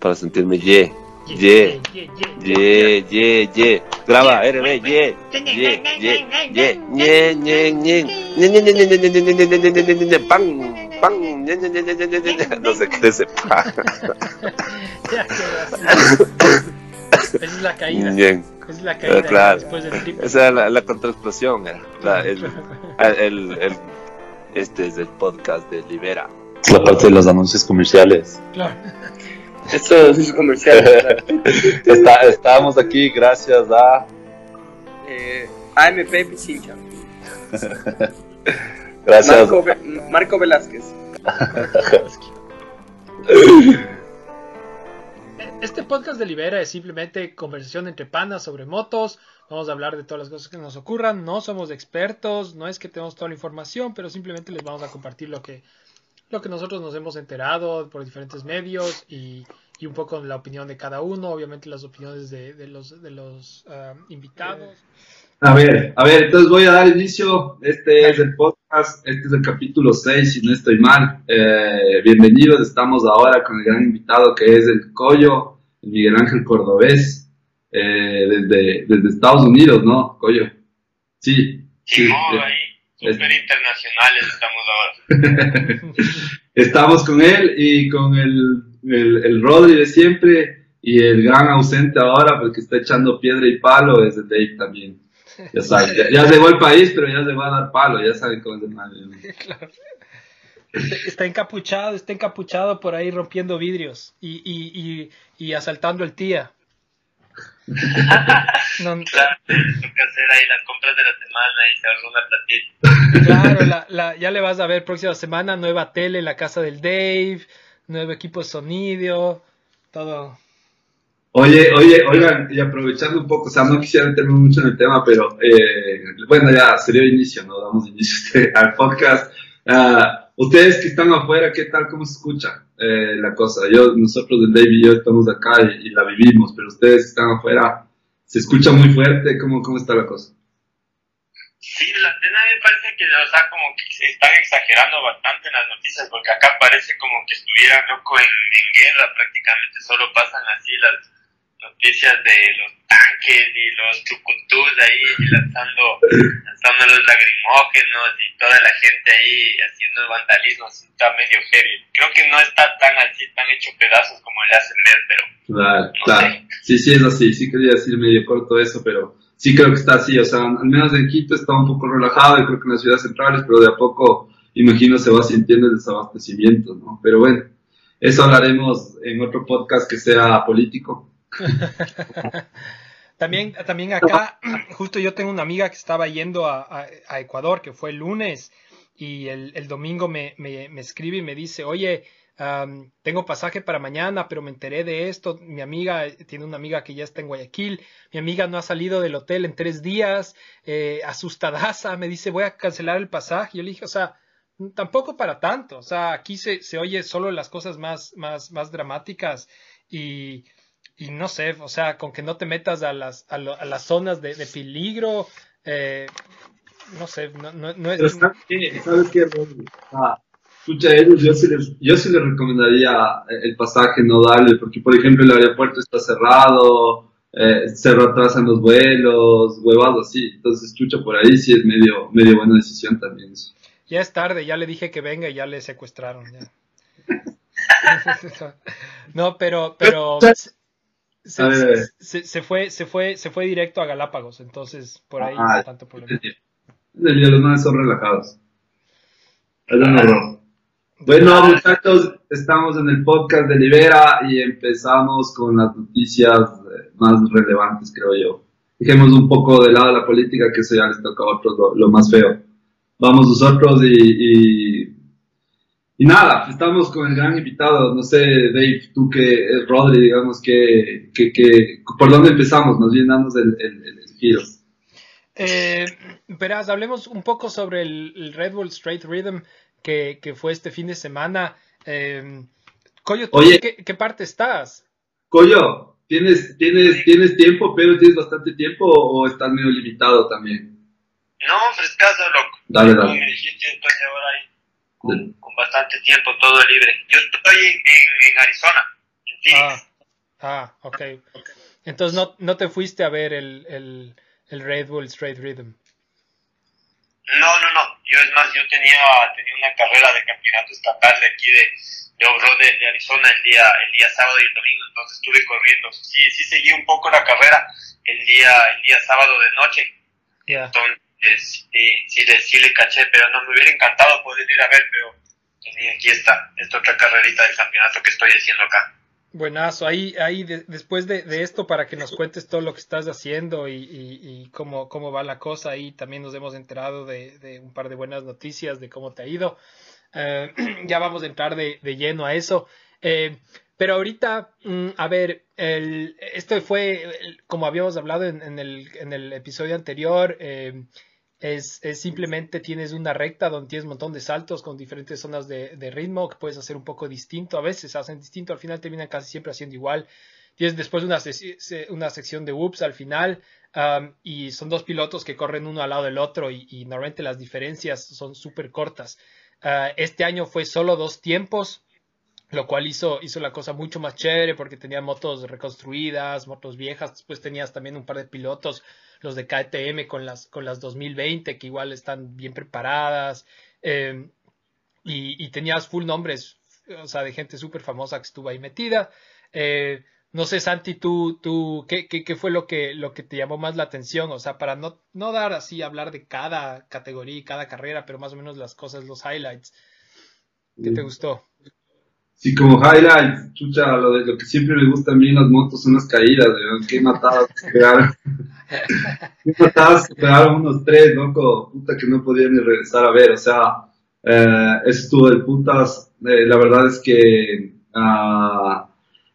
Para sentirme ye, ye, ye, ye, ye. Graba, RB, ye, ye, ye, ye, ye, ñe, ñe, ñe, ñe, ñe, ñe, ñe, ñe, pan, ya, ya, ya, ya, ya, ya, no sé qué ese pan. ya Esa es la caída. Bien. Es la caída eh, claro. después del triple. Esa es la, la contraexplosión. El, ah, el, el, este es el podcast de Libera. La parte de los anuncios comerciales. Claro. Esto es comercial. Está, estamos aquí gracias a eh, AMP Pichincha. gracias. Marco, Marco Velázquez. Este podcast de Libera es simplemente conversación entre panas sobre motos. Vamos a hablar de todas las cosas que nos ocurran. No somos expertos, no es que tenemos toda la información, pero simplemente les vamos a compartir lo que, lo que nosotros nos hemos enterado por diferentes medios y, y un poco la opinión de cada uno. Obviamente las opiniones de, de los, de los ah, invitados. A ver, a ver, entonces voy a dar inicio. Este es el podcast, este es el capítulo 6, si no estoy mal. Eh, bienvenidos, estamos ahora con el gran invitado que es el Coyo, el Miguel Ángel Cordobés, eh, desde, desde Estados Unidos, ¿no, Coyo? Sí. sí, Simón, eh, ahí, súper internacionales estamos ahora. Estamos con él y con el, el, el Rodri de siempre y el gran ausente ahora, porque está echando piedra y palo, es el Dave también. Ya saben, ya, ya llegó al país, pero ya se va a dar palo, ya saben cómo es el man. Claro. Está, encapuchado, está encapuchado por ahí rompiendo vidrios y, y, y, y asaltando el tía. No, Claro, toca hacer ahí las compras de la semana y se ahorra una platita. claro, la, la- ya le vas a ver próxima semana, nueva tele en la casa del Dave, nuevo equipo de sonido, todo. Oye, oye, oigan, y aprovechando un poco, o sea, no quisiera meterme mucho en el tema, pero eh, bueno, ya se dio inicio, ¿no? Damos inicio este- al podcast. Ah, ustedes que están afuera, ¿qué tal? ¿Cómo se escucha eh, la cosa? Yo, nosotros del Dave y yo estamos acá y, y la vivimos, pero ustedes están afuera, ¿se escucha muy fuerte? ¿Cómo, cómo está la cosa? Sí, la pena me parece que, o sea, como que se están exagerando bastante en las noticias, porque acá parece como que estuvieran loco en, en guerra prácticamente, solo pasan así las noticias de los tanques y los chucutús ahí lanzando, lanzando los lagrimógenos y toda la gente ahí haciendo vandalismo, así está medio heavy. Creo que no está tan así, tan hecho pedazos como le hacen ver, pero Claro, No claro. sé. Sí, sí, es así. Sí quería decir medio corto eso, pero sí creo que está así. O sea, al menos en Quito está un poco relajado y creo que en las ciudades centrales, pero de a poco, imagino, se va sintiendo el desabastecimiento, ¿no? Pero bueno, eso hablaremos en otro podcast que sea político. También, también acá, justo yo tengo una amiga que estaba yendo a, Ecuador, que fue el lunes, y el, domingo me, me- me escribe y me dice, oye, am, tengo pasaje para mañana, pero me enteré de esto. Mi amiga tiene una amiga que ya está en Guayaquil, mi amiga no ha salido del hotel en tres días, eh, asustadaza, me dice, voy a cancelar el pasaje. Yo le dije, o sea, tampoco para tanto, o sea, aquí se, se oye solo las cosas más, más, más dramáticas y y no sé, o sea, con que no te metas a las, a, lo- a las zonas de, de peligro, eh, no sé, no, no, no Pero es... ¿sabes qué? ¿Sabes qué? Ah, escucha, ellos, yo sí, les, yo sí les recomendaría el pasaje no darle, porque por ejemplo el aeropuerto está cerrado, eh, se retrasan los vuelos, huevados así. Entonces, chucha, por ahí sí es medio, medio buena decisión también. eso. Ya es tarde, ya le dije que venga y ya le secuestraron. ya. no, pero, pero se, ver, se- se fue, se fue, se fue directo a Galápagos, entonces por ahí Ah, no tanto problema. Los manes son relajados. Es un horror. Bueno, muchachos, estamos en el podcast de Libera y empezamos con las noticias eh, más relevantes, creo yo. Dejemos un poco de lado la política, que eso ya les toca a otros lo, lo más feo. Vamos nosotros y, y, y nada, estamos con el gran invitado, no sé, Dave, tú que es Rodri, digamos, que, que, que, ¿por dónde empezamos? Más bien damos el, el, el giro. Eh, verás, hablemos un poco sobre el, el Red Bull Straight Rhythm que, que fue este fin de semana. Eh, Coyo, ¿tú Oye. qué, qué parte estás? Coyo, ¿tienes, tienes, ¿tienes tiempo, pero tienes bastante tiempo o estás medio limitado también? No, frescazo, loco. Dale, Como dale. me dijiste, estoy ahora ahí con, con bastante tiempo, todo libre. Yo estoy en, en, Arizona, en Phoenix. Ah, ah, ok. Entonces no, no te fuiste a ver el, el, el Red Bull Straight Rhythm. No, no, no. Yo es más, yo tenía, tenía una carrera de campeonato estatal de aquí de, de off-road de, de Arizona el día, el día sábado y el domingo, entonces estuve corriendo. Sí, sí seguí un poco la carrera el día, el día sábado de noche. Ya. Entonces, sí, sí, le, sí le caché, pero no me hubiera encantado poder ir a ver, pero tenía aquí esta, esta otra carrerita del campeonato que estoy haciendo acá. Buenazo, ahí, ahí de- después de, de esto para que nos cuentes todo lo que estás haciendo y, y- y cómo, cómo va la cosa, ahí también nos hemos enterado de, de un par de buenas noticias de cómo te ha ido. Eh, ya vamos a entrar de, de lleno a eso. Eh, pero ahorita, mm, a ver, el, esto fue, el- como habíamos hablado en, en el, en el episodio anterior, eh, es, es simplemente tienes una recta donde tienes un montón de saltos con diferentes zonas de, de ritmo que puedes hacer un poco distinto. A veces hacen distinto, al final terminan casi siempre haciendo igual. Tienes después una, sec- se- una sección de whoops al final y son dos pilotos que corren uno al lado del otro y, y normalmente las diferencias son súper cortas. Ah, este año fue solo dos tiempos, lo cual hizo, hizo la cosa mucho más chévere porque tenía motos reconstruidas, motos viejas, después tenías también un par de pilotos, los de KTM con las, con las 2020 que igual están bien preparadas eh, y, y tenías full nombres, o sea, de gente súper famosa que estuvo ahí metida. Eh, no sé, Santi, tú, tú, ¿qué, qué, qué fue lo que, lo que te llamó más la atención? O sea, para no, no dar así, hablar de cada categoría y cada carrera, pero más o menos las cosas, los highlights. ¿Qué te gustó? Sí, como highlights, chucha, lo de lo que siempre me gusta a mí en las motos son las caídas, weón. Qué matadas que pegaron. Qué matadas que pegaron unos tres, loco. Puta que no podía ni regresar a ver. O sea, eh, estuvo de putas. Eh, la verdad es que. ah,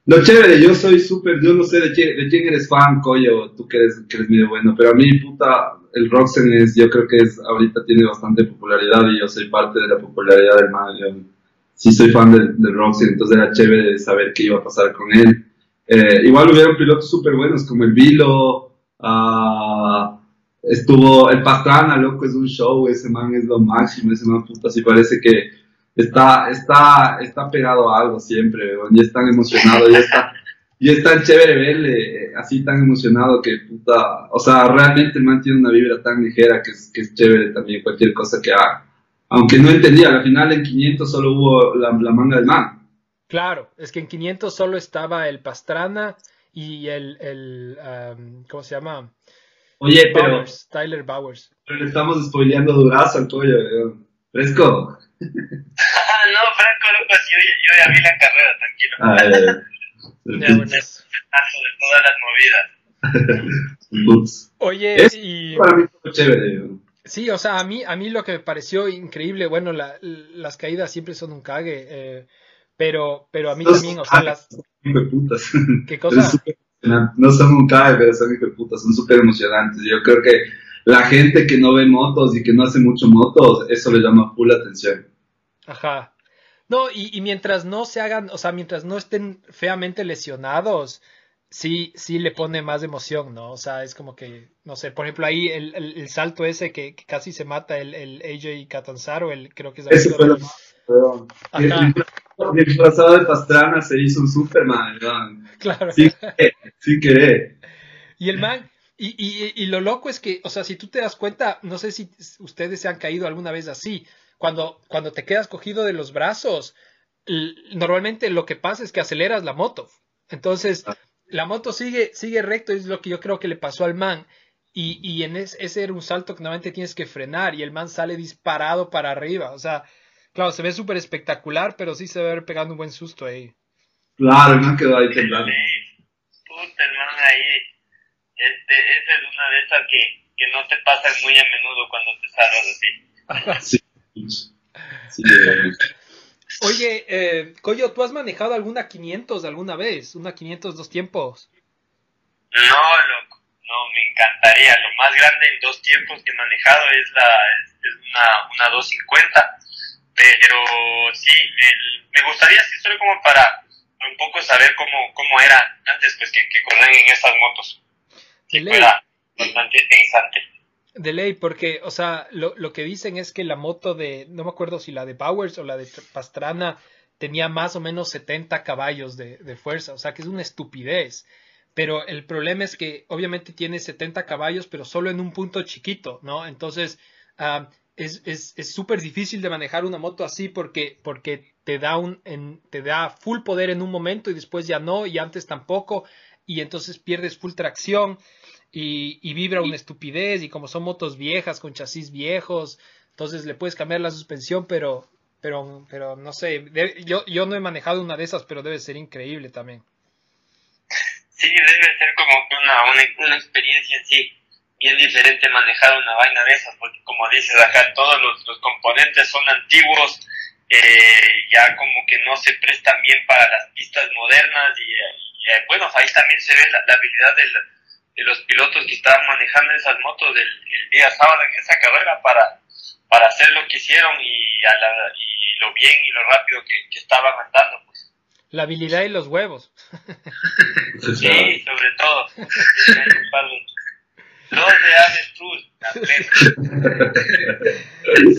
lo chévere, yo soy súper. Yo no sé de quién, de quién eres fan, coño. Tú que eres, que eres medio bueno. Pero a mí, puta, el Roxen es. Yo creo que es. Ahorita tiene bastante popularidad y yo soy parte de la popularidad del man. Sí soy fan del, del Roxy, entonces era chévere saber qué iba a pasar con él. Eh, igual hubieron pilotos súper buenos como el Vilo, ah, estuvo el Pastrana, loco, es un show, ese man es lo máximo, ese man puta, sí parece que está, está, está pegado a algo siempre, y es tan emocionado, y está, y es tan chévere verle eh, así tan emocionado que puta, o sea, realmente el man tiene una vibra tan ligera que es, que es chévere también cualquier cosa que haga. Aunque no entendía, al final en 500 solo hubo la, la manga del man. Claro, es que en 500 solo estaba el Pastrana y el, el um, ¿cómo se llama? Oye, pero, Bowers, Tyler Bowers. pero le estamos spoileando durazo al pollo, weón. Fresco. No, Franco, loco, sí, yo, ya- yo ya vi la carrera, tranquilo. Ah, ya, buenas. Tanto de todas las movidas. Ups. Oye, Es- y Para mí fue chévere, weón. Sí, o sea, a mí, a mí lo que me pareció increíble, bueno, la- las caídas siempre son un cague, eh, pero, pero a mí también, o sea, las, putas. ¿qué cosa? No son un cae, pero son putas, son súper emocionantes. Yo creo que la gente que no ve motos y que no hace mucho motos, eso le llama full atención. Ajá. No, y, y mientras no se hagan, o sea, mientras no estén feamente lesionados, sí, sí le pone más emoción, ¿no? O sea, es como que, no sé, por ejemplo, ahí el, el, el salto ese que, que casi se mata el, el AJ Catanzaro, el, creo que es amigo fue lo Ajá. el disfrazado de Pastrana se hizo un Superman, weón. Claro. Sí, queré, sí queré. Y el man, y, y, y lo loco es que, o sea, si tú te das cuenta, no sé si ustedes se han caído alguna vez así, cuando, cuando te quedas cogido de los brazos, normalmente lo que pasa es que aceleras la moto. Entonces, la moto sigue, sigue recto, es lo que yo creo que le pasó al man. Y, y en es- ese era un salto que normalmente tienes que frenar y el man sale disparado para arriba. O sea, claro, se ve súper espectacular, pero sí se ve pegando un buen susto ahí. Claro, el man quedó ahí temblando. Sí, puta, hermano, ahí. Este, esa es una de esas que, que no te pasa muy a menudo cuando te salvas así. Sí. Sí, eh, Oye, eh, Coyo, ¿tú has manejado alguna 500 alguna vez? ¿Una 500 dos tiempos? No, loco, no, me encantaría. Lo más grande en dos tiempos que he manejado es, la, es, es una, una 250. Pero sí, me gustaría, sí, solo como para, un poco saber cómo, cómo era antes pues que, que corren en esas motos. De ley. Era bastante interesante. De ley, porque, o sea, lo, lo que dicen es que la moto de, no me acuerdo si la de Bowers o la de Pastrana tenía más o menos 70 caballos de, de fuerza, o sea que es una estupidez. Pero el problema es que obviamente tiene 70 caballos, pero solo en un punto chiquito, ¿no? Entonces, ah, es es súper difícil de manejar una moto así porque, porque te, da un, en, te da full poder en un momento y después ya no, y antes tampoco, y entonces pierdes full tracción y, y vibra una estupidez, y como son motos viejas con chasis viejos, entonces le puedes cambiar la suspensión, pero, pero, pero no sé, de- yo, yo no he manejado una de esas, pero debe ser increíble también. Sí, debe ser como que una, una, una experiencia en sí bien diferente manejar una vaina de esas, porque como dices acá, todos los, los componentes son antiguos, eh, ya como que no se prestan bien para las pistas modernas y, y, eh, bueno, ahí también se ve la, la habilidad del, de los pilotos que estaban manejando esas motos del, el día sábado en esa carrera para, para hacer lo que hicieron y, a la, y lo bien y lo rápido que, que estaban andando. Pues. La habilidad y los huevos. Sí, sobre todo. Par de- la plena.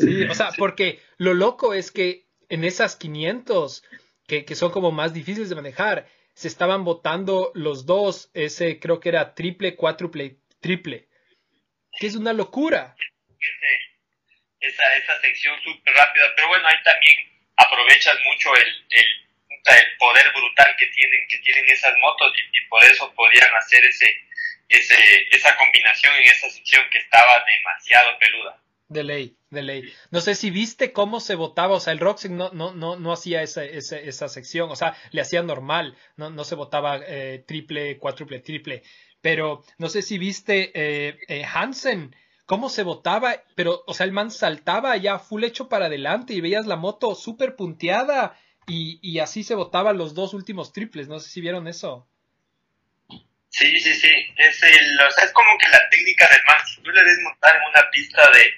Sí, o sea, porque lo loco es que en esas 500, que, que son como más difíciles de manejar, se estaban votando los dos, ese creo que era triple, cuádruple, triple, que es una locura. Esa, esa sección súper rápida. Pero bueno, ahí también aprovechas mucho el, el, el poder brutal que tienen, que tienen esas motos y, y por eso podían hacer ese, ese, esa combinación en esa sección que estaba demasiado peluda. De ley, de ley. No sé si viste cómo se votaba, o sea, el Roxy no, no, no, no hacía esa, esa, esa sección, o sea, le hacía normal, no, no se votaba eh, triple, cuádruple, triple. Pero no sé si viste eh, eh, Hansen, cómo se votaba, pero, o sea, el man saltaba ya full hecho para adelante y veías la moto súper punteada y, y así se votaban los dos últimos triples, no sé si vieron eso. Sí, sí, sí. Es, el, o sea, es como que la técnica del man. Si tú le des montar en una pista de,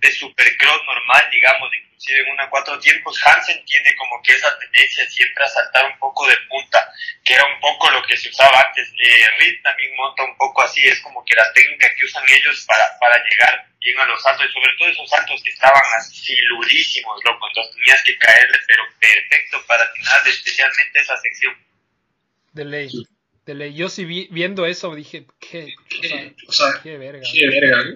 de supercross normal, digamos, inclusive en una cuatro tiempos, Hansen tiene como que esa tendencia siempre a saltar un poco de punta, que era un poco lo que se usaba antes. Eh, Reed también monta un poco así, es como que la técnica que usan ellos para, para llegar bien a los saltos, y sobre todo esos saltos que estaban así ludísimos, loco, entonces tenías que caerle, pero perfecto para atinar especialmente esa sección. De ley, de ley. Yo sí vi, viendo eso dije, qué, o sea, O sea, qué verga. qué verga.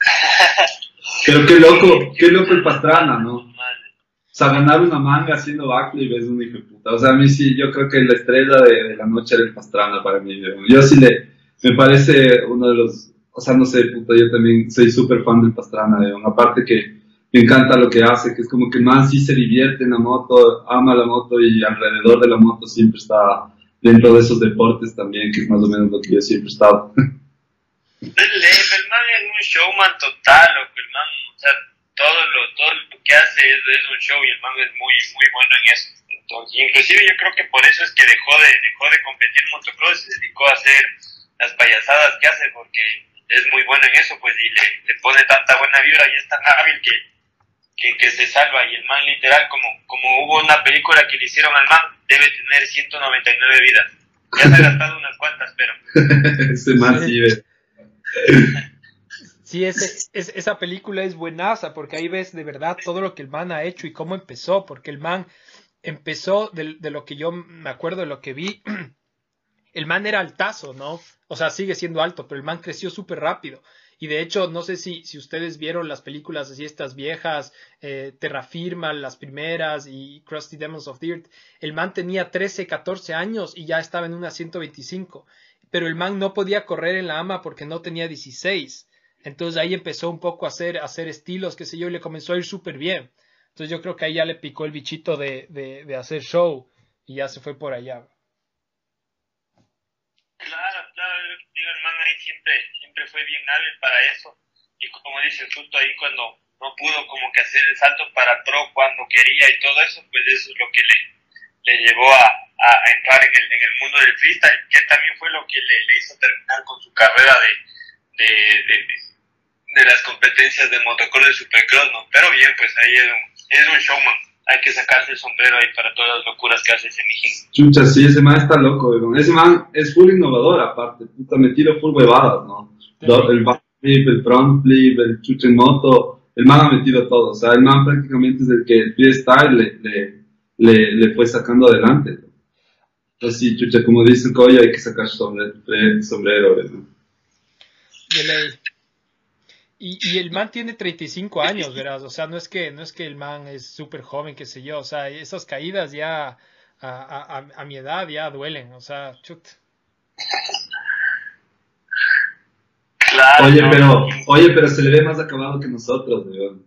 Pero qué loco, qué loco el Pastrana, ¿no? O sea, ganar una manga haciendo backflip es un hijo de puta. O sea, a mí sí, yo creo que la estrella de, de la noche era el Pastrana para mí. Yo, yo sí le, me parece uno de los, o sea, no sé, puta, yo también soy súper fan del Pastrana. weón. Aparte que me encanta lo que hace, que es como que man sí se divierte en la moto, ama la moto y alrededor de la moto siempre está dentro de esos deportes también, que es más o menos lo que yo siempre he estado. El, man es un showman total, lo que el man, o sea, todo lo, todo lo que hace es, es un show y el man es muy, muy bueno en eso. Entonces, inclusive yo creo que por eso es que dejó de, dejó de competir en motocross y se dedicó a hacer las payasadas que hace porque es muy bueno en eso, pues, y le, le pone tanta buena vibra y es tan hábil que, que, se salva. Y el man literal, como, como hubo una película que le hicieron al man, debe tener 199 vidas. Ya se ha gastado unas cuantas, pero... Ese man sí. Sí, ese, es- esa película es buenaza porque ahí ves de verdad todo lo que el man ha hecho y cómo empezó, porque el man empezó de, lo que yo me acuerdo de lo que vi, el man era altazo, ¿no? O sea, sigue siendo alto, pero el man creció súper rápido. Y de hecho, no sé si, si ustedes vieron las películas así, estas viejas, eh, Terra Firma, las primeras y Krusty Demons of the Earth. El man tenía 13, 14 años y ya estaba en una 125. Pero el man no podía correr en la AMA porque no tenía 16. Entonces ahí empezó un poco a hacer, a hacer estilos, qué sé yo, y le comenzó a ir súper bien. Entonces yo creo que ahí ya le picó el bichito de, de, de hacer show y ya se fue por allá. Claro, claro, digo, el man ahí siempre, siempre fue bien hábil para eso. Y como dices, justo ahí cuando no pudo como que hacer el salto para pro cuando quería y todo eso, pues eso es lo que le, le llevó a, a, entrar en el, en el mundo del freestyle, que también fue lo que le, le hizo terminar con su carrera de, de, de, de- de las competencias de motocross de supercross, ¿no? Pero bien, pues ahí es un, es un showman. hay que sacarse el sombrero ahí para todas las locuras que hace ese mijín. Chucha, sí, ese man está loco, weón. Ese man es full innovador, aparte. Puta, metido full huevadas, ¿no? Do- El backflip, el front flip, el chucha en moto. El man ha metido todo. O sea, el man prácticamente es el que el freestyle le, le, le, le fue sacando adelante. Entonces, sí, chucha, como dice el Coya, hay que sacar sombrero, sombrero. De ley. Y, y el man tiene 35 años, verás. O sea, no es que, no es que el man es súper joven, qué sé yo. O sea, esas caídas ya a, a, a- a mi edad ya duelen. O sea, chut. Claro. Oye, pero, oye, pero se le ve más acabado que nosotros, weón.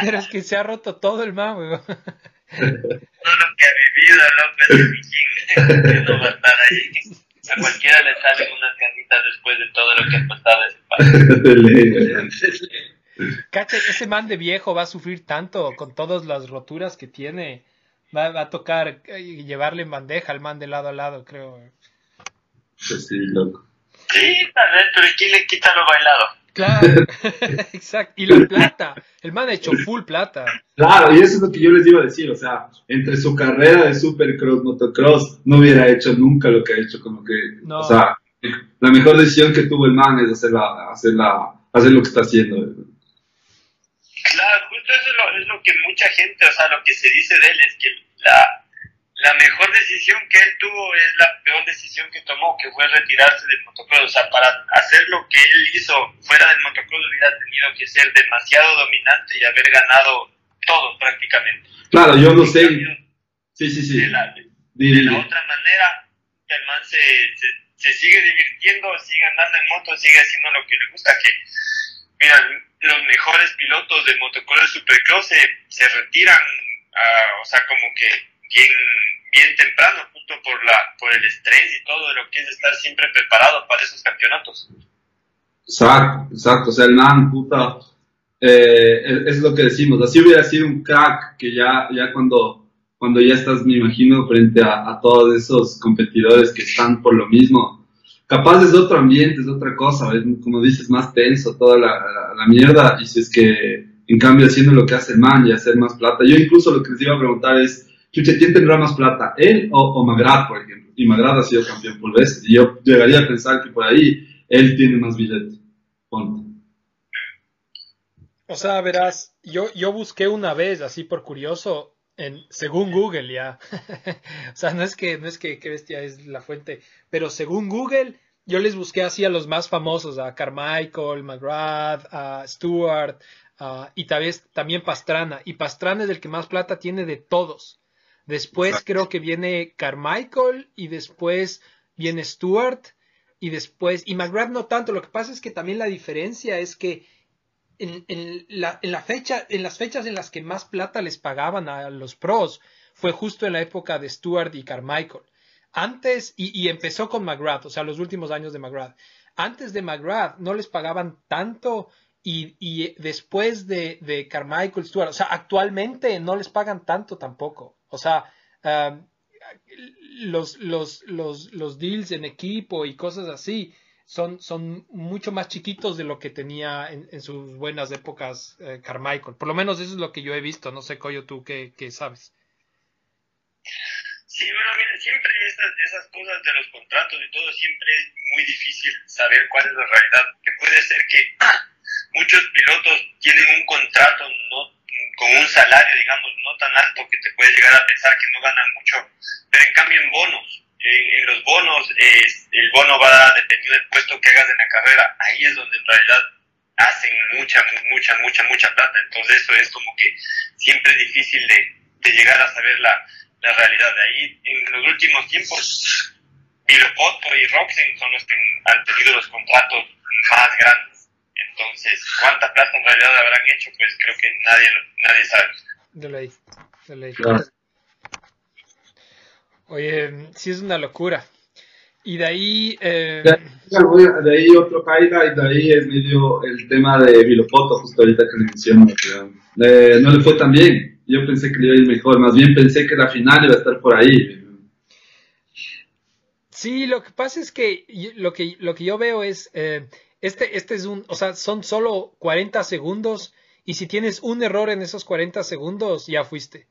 Pero es que se ha roto todo el man, weón. Todo lo que ha vivido López de mijín, que no va a estar ahí. A cualquiera le salen unas ganitas después de todo lo que ha pasado ese weón. Cacha, ese man de viejo va a sufrir tanto con todas las roturas que tiene. Va, va a tocar eh, llevarle en bandeja al man de lado a lado, creo. Pues sí, loco. Sí, tal vez, pero ¿quién le quita lo bailado? Claro, exacto. Y la plata. El man ha hecho full plata. Claro, y eso es lo que yo les iba a decir, o sea, entre su carrera de supercross, motocross, no hubiera hecho nunca lo que ha hecho, como que, No. o sea, la mejor decisión que tuvo el man es hacerla, hacerla, hacer lo que está haciendo. Claro, justo eso es lo, es lo que mucha gente, o sea, lo que se dice de él es que la, la mejor decisión que él tuvo es la peor decisión que tomó, que fue retirarse del motocross. O sea, para hacer lo que él hizo fuera del motocross hubiera tenido que ser demasiado dominante y haber ganado todo prácticamente. Claro, yo no En sé, sí, sí, sí, De la, de la otra manera, el man se, se, se sigue divirtiendo, sigue andando en moto, sigue haciendo lo que le gusta, que, mira, los mejores pilotos de motocross supercross se, se retiran, ah, o sea, como que bien, bien temprano, justo por, la, por el estrés y todo de lo que es estar siempre preparado para esos campeonatos. Exacto, exacto. O sea, el man, puta, eh, es, lo que decimos. Así hubiera sido un crack que ya, ya cuando, cuando ya estás, me imagino, frente a, todos esos competidores que están por lo mismo. Capaz es otro ambiente, es otra cosa, es como dices, más tenso, toda la, la mierda. Y si es que, en cambio, haciendo lo que hace el man y hacer más plata. Yo incluso lo que les iba a preguntar es, chucha, ¿quién tendrá más plata? ¿Él o, o Magrat, por ejemplo? Y Magrat ha sido campeón veces. Y yo llegaría a pensar que por ahí él tiene más billetes. Ponte. O sea, verás, yo, yo busqué una vez, así por curioso, según Google ya. o sea, no es que, no es que qué bestia es la fuente, pero según Google, yo les busqué así a los más famosos, a Carmichael, McGrath, a Stewart, a- y tal vez también Pastrana. Y Pastrana es el que más plata tiene de todos. Después creo que viene Carmichael y después viene Stewart y después, y McGrath no tanto, lo que pasa es que también la diferencia es que en, en la, en la fecha, en las fechas en las que más plata les pagaban a los pros fue justo en la época de Stewart y Carmichael. Antes, y, y empezó con McGrath, o sea, los últimos años de McGrath. Antes de McGrath no les pagaban tanto y, y después de, de Carmichael, Stewart, o sea, actualmente no les pagan tanto tampoco. O sea, los, los, los, los deals en equipo y cosas así son, son mucho más chiquitos de lo que tenía en, en sus buenas épocas eh, Carmichael. Por lo menos eso es lo que yo he visto. No sé, Coyo, tú qué, qué sabes. Sí, bueno, mira, siempre esas, esas cosas de los contratos y todo, siempre es muy difícil saber cuál es la realidad. Que puede ser que muchos pilotos tienen un contrato no con un salario, digamos, no tan alto que te puedes llegar a pensar que no ganan mucho, pero en cambio en bonos, en, los bonos, eh, el bono va dependiendo del puesto que hagas en la carrera, ahí es donde en realidad hacen mucha, mucha, mucha, mucha plata. Entonces eso es como que siempre es difícil de, llegar a saber la, realidad. De ahí, en los últimos tiempos, Vilopoto y Roxen son los que han tenido los contratos más grandes. Entonces, ¿cuánta plata en realidad habrán hecho? Pues creo que nadie, nadie sabe. De ley, de ley. Claro. Oye, sí es una locura. Y de ahí... Eh, De ahí- otro highlight, de ahí es medio el tema de Vilopoto, justo ahorita que le menciono. eh, no le fue tan bien. Yo pensé que le iba a ir mejor, más bien pensé que la final iba a estar por ahí. Sí, lo que pasa es que y- lo que, lo que yo veo es, eh, este, este es un, o sea, son solo 40 segundos Y si tienes un error en esos 40 segundos, ya fuiste.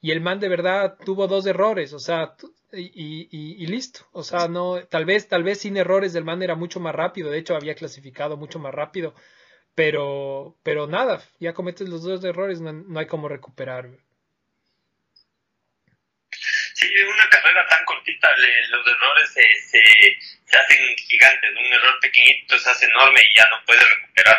Y el man de verdad tuvo dos errores, o sea, y, y, listo. O sea, no, tal vez, tal vez sin errores el man era mucho más rápido, de hecho había clasificado mucho más rápido, pero, pero nada, ya cometes los dos errores, no, hay como recuperar. Sí, en una carrera tan cortita los errores se, se, hacen gigantes, un error pequeñito se hace enorme y ya no puedes recuperar.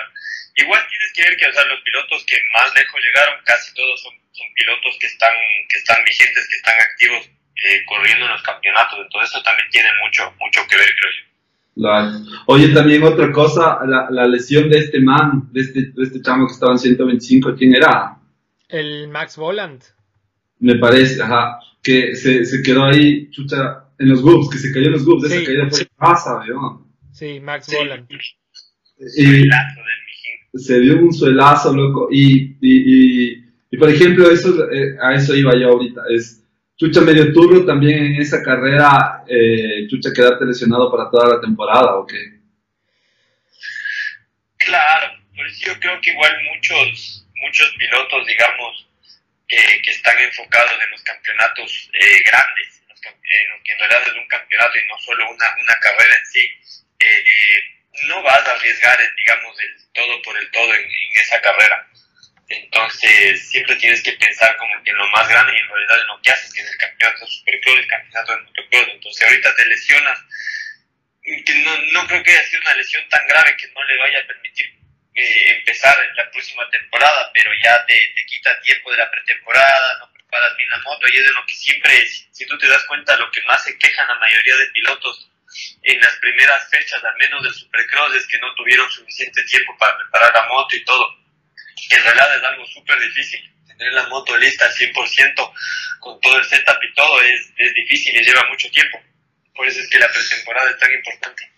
Igual tienes que ver que o sea, los pilotos que más lejos llegaron, casi todos son, son pilotos que están, que están vigentes, que están activos eh, corriendo en los campeonatos. Entonces eso también tiene mucho, mucho que ver, creo yo. Oye, también otra cosa, la, la, lesión de este man, de este, de este chamo que estaba en 125, ¿quién era? El Max Voland. Me parece, ajá, que se, se quedó ahí, chucha, en los groups, que se cayó en los groups, esa caída fue pasa, ¿no? Sí, Max Voland. Y se dio un suelazo, loco, y, y, y, por ejemplo, eso, eh, a eso iba yo ahorita, es Chucha medio turno también en esa carrera, eh, Chucha quedarte lesionado para toda la temporada, ¿o qué? Claro, por eso yo creo que igual muchos, muchos pilotos, digamos, que están enfocados en los campeonatos eh, grandes, en que en realidad es un campeonato y no solo una, una carrera en sí, eh, no vas a arriesgar, digamos, el todo por el todo en esa carrera entonces, siempre tienes que pensar como que en lo más grande y en realidad en lo que haces, que es el campeonato de Supercross, el campeonato de motocross. Entonces, ahorita te lesionas, que no, no creo que haya sido una lesión tan grave que no le vaya a permitir eh, empezar la próxima temporada, pero ya te, te, quita tiempo de la pretemporada, no preparas bien la moto y es de lo que siempre, si, si tú te das cuenta, lo que más se quejan la mayoría de pilotos en las primeras fechas, al menos del Supercross, es que no tuvieron suficiente tiempo para preparar la moto y todo en realidad es algo súper difícil. Tener la moto lista al 100% con todo el setup y todo es, es difícil y lleva mucho tiempo. Por eso es que la pretemporada es tan importante.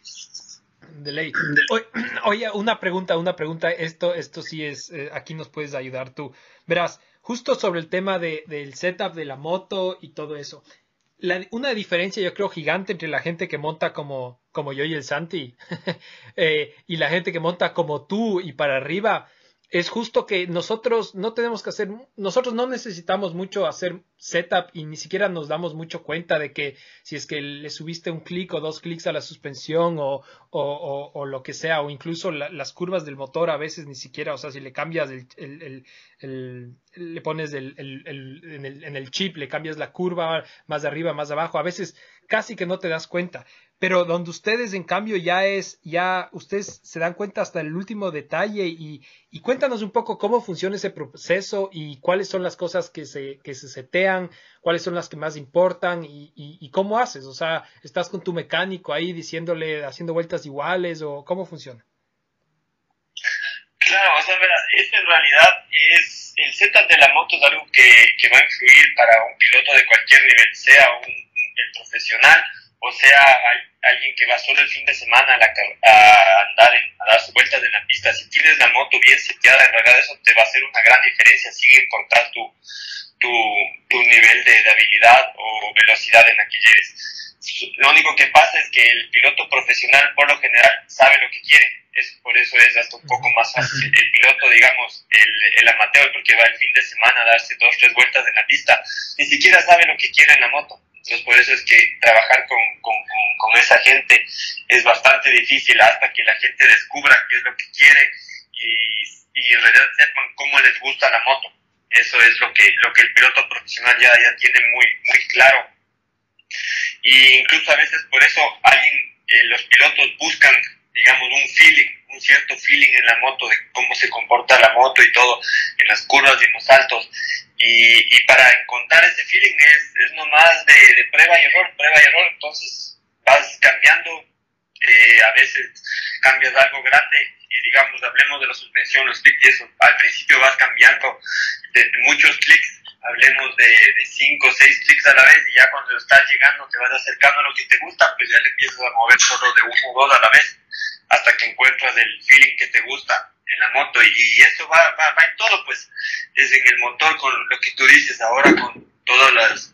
De ley. Oye, una pregunta, una pregunta. Esto, esto sí es, eh, aquí nos puedes ayudar tú. Verás, justo sobre el tema de, del setup de la moto y todo eso. La, una diferencia yo creo gigante entre la gente que monta como, como yo y el Santi eh, y la gente que monta como tú y para arriba es justo que nosotros no tenemos que hacer, nosotros no necesitamos mucho hacer setup y ni siquiera nos damos mucho cuenta de que si es que le subiste un clic o dos clics a la suspensión o, o, o, lo que sea, o incluso las curvas del motor a veces ni siquiera, o sea, si le cambias el, el, el, le pones el, en, el, en el chip, le cambias la curva más de arriba, más de abajo, a veces casi que no te das cuenta pero donde ustedes en cambio ya es, ya ustedes se dan cuenta hasta el último detalle y, y cuéntanos un poco cómo funciona ese proceso y cuáles son las cosas que se, que se setean, cuáles son las que más importan y, y, cómo haces, o sea, estás con tu mecánico ahí diciéndole, haciendo vueltas iguales o cómo funciona. Claro, o sea, verás, en realidad es, el setup de la moto es algo que, que va a influir para un piloto de cualquier nivel, sea un, el profesional o sea, hay alguien que va solo el fin de semana a, a andar, a dar sus vueltas en la pista, si tienes la moto bien seteada, en realidad eso te va a hacer una gran diferencia sin importar tu, tu, tu nivel de, habilidad o velocidad en la que lleves. Lo único que pasa es que el piloto profesional por lo general sabe lo que quiere. Es, por eso es hasta un poco más fácil. El piloto, digamos, el, el amateur, porque va el fin de semana a darse dos, tres vueltas en la pista, ni siquiera sabe lo que quiere en la moto entonces, por eso es que trabajar con, con, con, esa gente es bastante difícil hasta que la gente descubra qué es lo que quiere y, y en realidad sepan cómo les gusta la moto. Eso es lo que, lo que el piloto profesional ya, ya tiene muy, muy claro. Y incluso a veces por eso alguien, eh, los pilotos buscan, digamos, un feeling, un cierto feeling en la moto de cómo se comporta la moto y todo, en las curvas y en los saltos. Y, y para encontrar ese feeling es, es nomás de, de, prueba y error, prueba y error. Entonces vas cambiando, eh, a veces cambias algo grande y digamos, hablemos de la suspensión, los clics y eso. Al principio vas cambiando de, muchos clics, hablemos de 5 o 6 clics a la vez y ya cuando estás llegando te vas acercando a lo que te gusta, pues ya le empiezas a mover solo de uno o dos a la vez hasta que encuentras el feeling que te gusta en la moto y, eso va, va, va, en todo, pues es en el motor con lo que tú dices ahora con toda las,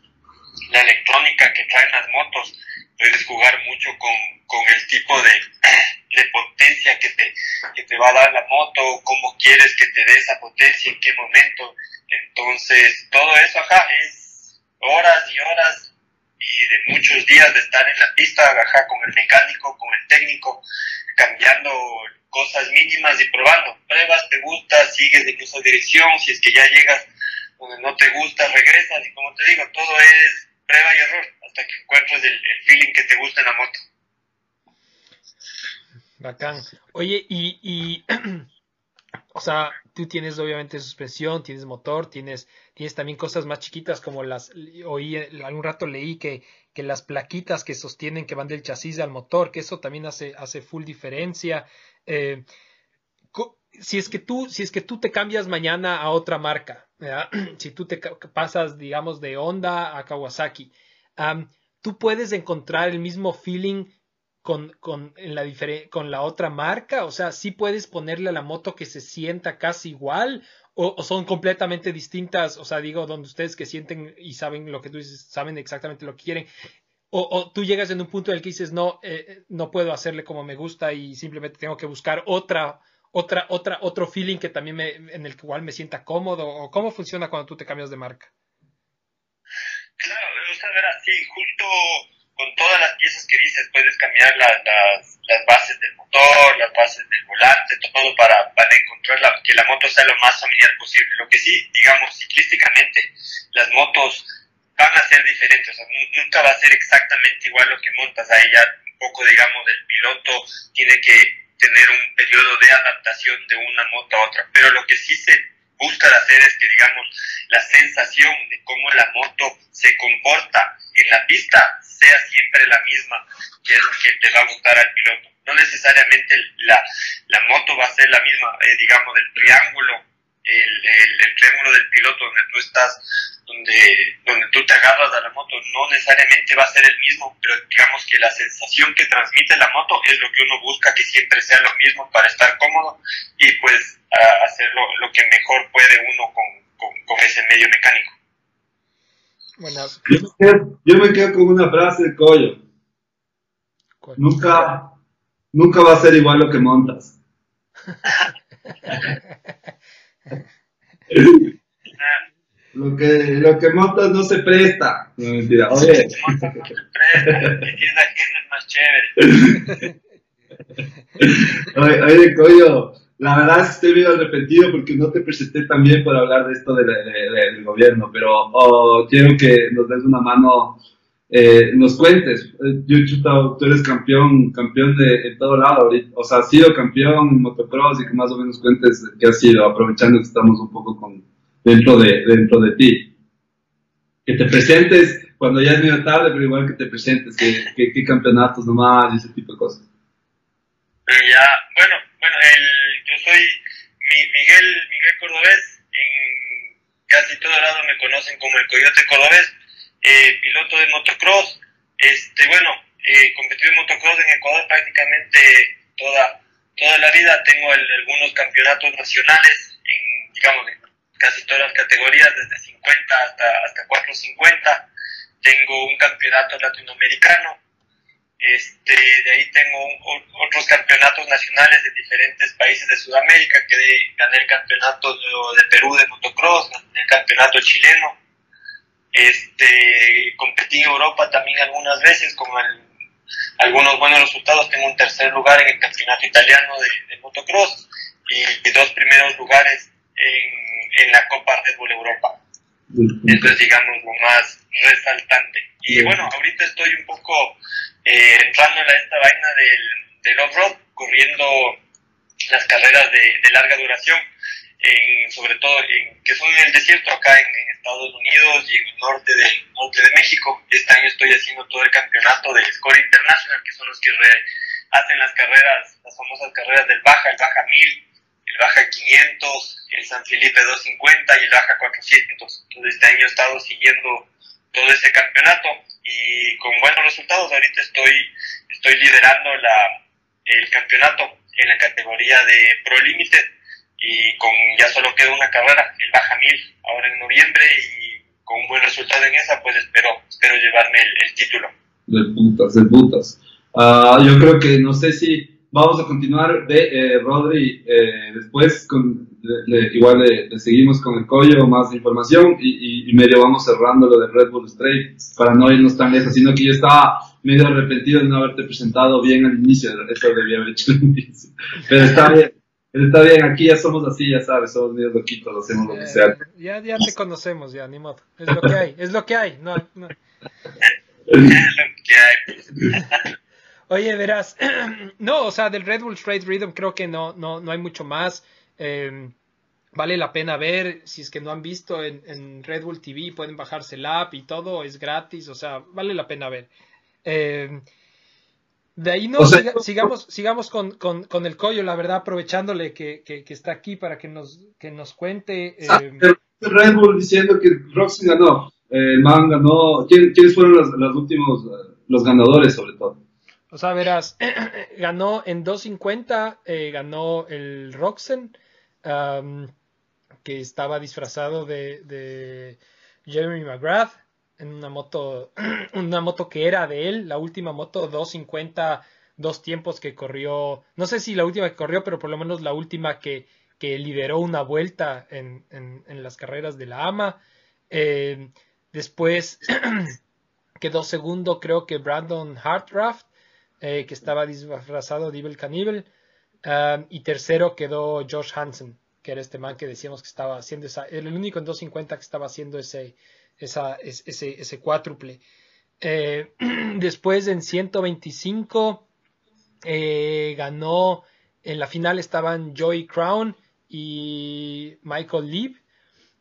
la electrónica que traen las motos, puedes jugar mucho con, con el tipo de, de potencia que te, que te va a dar la moto, cómo quieres que te dé esa potencia, en qué momento. Entonces, todo eso, ajá, es horas y horas y de muchos días de estar en la pista, ajá, con el mecánico, con el técnico, cambiando cosas mínimas y probando. Pruebas, te gusta, sigues en esa dirección, si es que ya llegas donde no te gusta, regresas y como te digo, todo es prueba y error hasta que encuentres el, el feeling que te gusta en la moto. Bacán. Oye, y, y o sea, tú tienes obviamente suspensión, tienes motor, tienes, tienes también cosas más chiquitas como las, oí, algún rato leí que, que las plaquitas que sostienen que van del chasis al motor, que eso también hace, hace full diferencia. Eh, si es que tú, si es que tú te cambias mañana a otra marca, si tú te pasas, digamos, de Honda a Kawasaki, tú puedes encontrar el mismo feeling con, con, en la con la otra marca, o sea, sí puedes ponerle a la moto que se sienta casi igual, o, son completamente distintas, o sea, digo, donde ustedes que sienten y saben lo que tú dices, saben exactamente lo que quieren, o, tú llegas en un punto en el que dices, no, eh, eh, no puedo hacerle como me gusta y simplemente tengo que buscar otra otra, otra, otro feeling que también me, en el que igual me sienta cómodo? ¿O cómo funciona cuando tú te cambias de marca? Claro, o sea, ver así, con todas las piezas que dices, puedes cambiar las, las, bases del motor, las bases del volante, todo para, para encontrar la, que la moto sea lo más familiar posible. Lo que sí, digamos, ciclísticamente, las motos van a ser diferentes, o sea, nunca va a ser exactamente igual lo que montas. Ahí ya un poco, digamos, el piloto tiene que tener un periodo de adaptación de una moto a otra. Pero lo que sí se busca hacer es que, digamos, la sensación de cómo la moto se comporta en la pista sea siempre la misma, que es lo que te va a gustar al piloto. No necesariamente la, la moto va a ser la misma, eh, digamos, del triángulo, el, el, el triángulo del piloto donde tú estás donde, donde tú te agarras a la moto no necesariamente va a ser el mismo, pero digamos que la sensación que transmite la moto es lo que uno busca que siempre sea lo mismo para estar cómodo y pues hacer lo, que mejor puede uno con, con, ese medio mecánico. Buenas. Yo, me quedo, con una frase de Coyo. Nunca, nunca va a ser igual lo que montas. Lo que, lo que montas no se presta. No, mentira. Oye. más chévere. oye, oye, coño, la verdad es que estoy bien arrepentido porque no te presenté también para hablar de esto de, del gobierno, pero oh, quiero que nos des una mano, eh, nos cuentes. Yo, chuta, tú eres campeón, campeón de en todo lado ahorita. O sea, has sido campeón en motocross y que más o menos cuentes qué has sido, aprovechando que estamos un poco con dentro de, dentro de ti. Que te presentes cuando ya es medio tarde, pero igual que te presentes, que, que, campeonatos nomás y ese tipo de cosas. Ya, bueno, bueno, el, yo soy Miguel, Miguel Cordobés, en casi todo lado me conocen como el Coyote Cordobés, eh, piloto de motocross, este, bueno, eh, competí en motocross en Ecuador prácticamente toda, toda la vida, tengo algunos campeonatos nacionales, en, digamos, en casi todas las categorías, desde 50 hasta, hasta 450. Tengo un campeonato latinoamericano. Este, de ahí tengo otros campeonatos nacionales de diferentes países de Sudamérica, que gané el campeonato de, Perú de motocross, gané el campeonato chileno. Este, competí en Europa también algunas veces con algunos buenos resultados. Tengo un tercer lugar en el campeonato italiano de, motocross y dos primeros lugares en en la Copa Red Bull Europa. Eso es, digamos, lo más resaltante. Y bueno, ahorita estoy un poco eh, entrando en esta vaina del, del off-road, corriendo las carreras de, de larga duración, en, sobre todo en, que son en el desierto acá en, Estados Unidos y en el norte de, norte de México. Este año estoy haciendo todo el campeonato del Score International, que son los que hacen las carreras, las famosas carreras del Baja, el Baja 1000, el Baja 500, el San Felipe 250 y el Baja 400. Entonces este año he estado siguiendo todo ese campeonato y con buenos resultados. Ahorita estoy, estoy liderando la, el campeonato en la categoría de Pro Limited y con ya solo queda una carrera, el Baja 1000, ahora en noviembre y con un buen resultado en esa, pues espero, espero llevarme el, título. De putas, de putas. Ah, yo creo que no sé si vamos a continuar de eh, Rodri. eh, después, con, le- le- igual le, le seguimos con el collo, más información y, y- y medio vamos cerrando lo de Red Bull Straight para no irnos tan lejos, sino que yo estaba medio arrepentido de no haberte presentado bien al inicio. Eso debía haber hecho al inicio. Pero está bien. Está bien, aquí ya somos así, ya sabes, somos medio loquitos, hacemos lo que sea. Eh, ya, ya te conocemos, ya, ni modo. Es lo que hay, es lo que hay. No, no. Es lo que hay. Oye, verás, no, o sea, del Red Bull Straight Rhythm creo que no, no, no hay mucho más. Eh, vale la pena ver, si es que no han visto en, en Red Bull TV, pueden bajarse el app y todo, es gratis, o sea, vale la pena ver. Eh, de ahí no, O sea, siga- sigamos, sigamos con, con, con el collo, la verdad, aprovechándole que, que, que está aquí para que nos, que nos cuente. Eh, Red Bull diciendo que Roxy ganó, eh, el man ganó. ¿Quién- ¿Quiénes fueron los, los últimos, eh, los ganadores sobre todo? O sea, verás, ganó en 250, eh, ganó el Roxen, que estaba disfrazado de, Jeremy McGrath, en una moto, una moto que era de él, la última moto 250, dos tiempos que corrió, no sé si la última que corrió, pero por lo menos la última que, que lideró una vuelta en, en- en las carreras de la AMA. Eh, después quedó segundo, creo que Brandon Hartraft eh, que estaba disfrazado de Evil Cannibal. Y tercero quedó Josh Hansen, que era este man que decíamos que estaba haciendo esa, el único en 250 que estaba haciendo ese, ese, ese cuádruple. Eh, después en 125 eh, ganó, en la final estaban Joey Crown y Michael Lieb.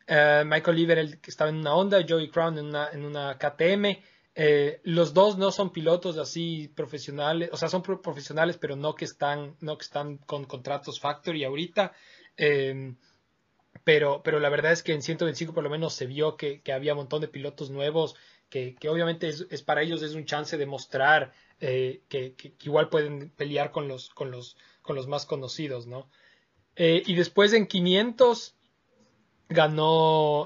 Eh, Michael Lieb era el que estaba en una Honda, Joey Crown en una, en una KTM. Eh, los dos no son pilotos así profesionales, o sea, son pro- profesionales, pero no que están, no que están con contratos factory ahorita. Eh, pero, pero la verdad es que en 125 por lo menos se vio que, había un montón de pilotos nuevos, que, que obviamente es, es para ellos es un chance de mostrar eh, que, que- igual pueden pelear con los, con los, con los más conocidos, ¿no? Eh, y después en 500 ganó,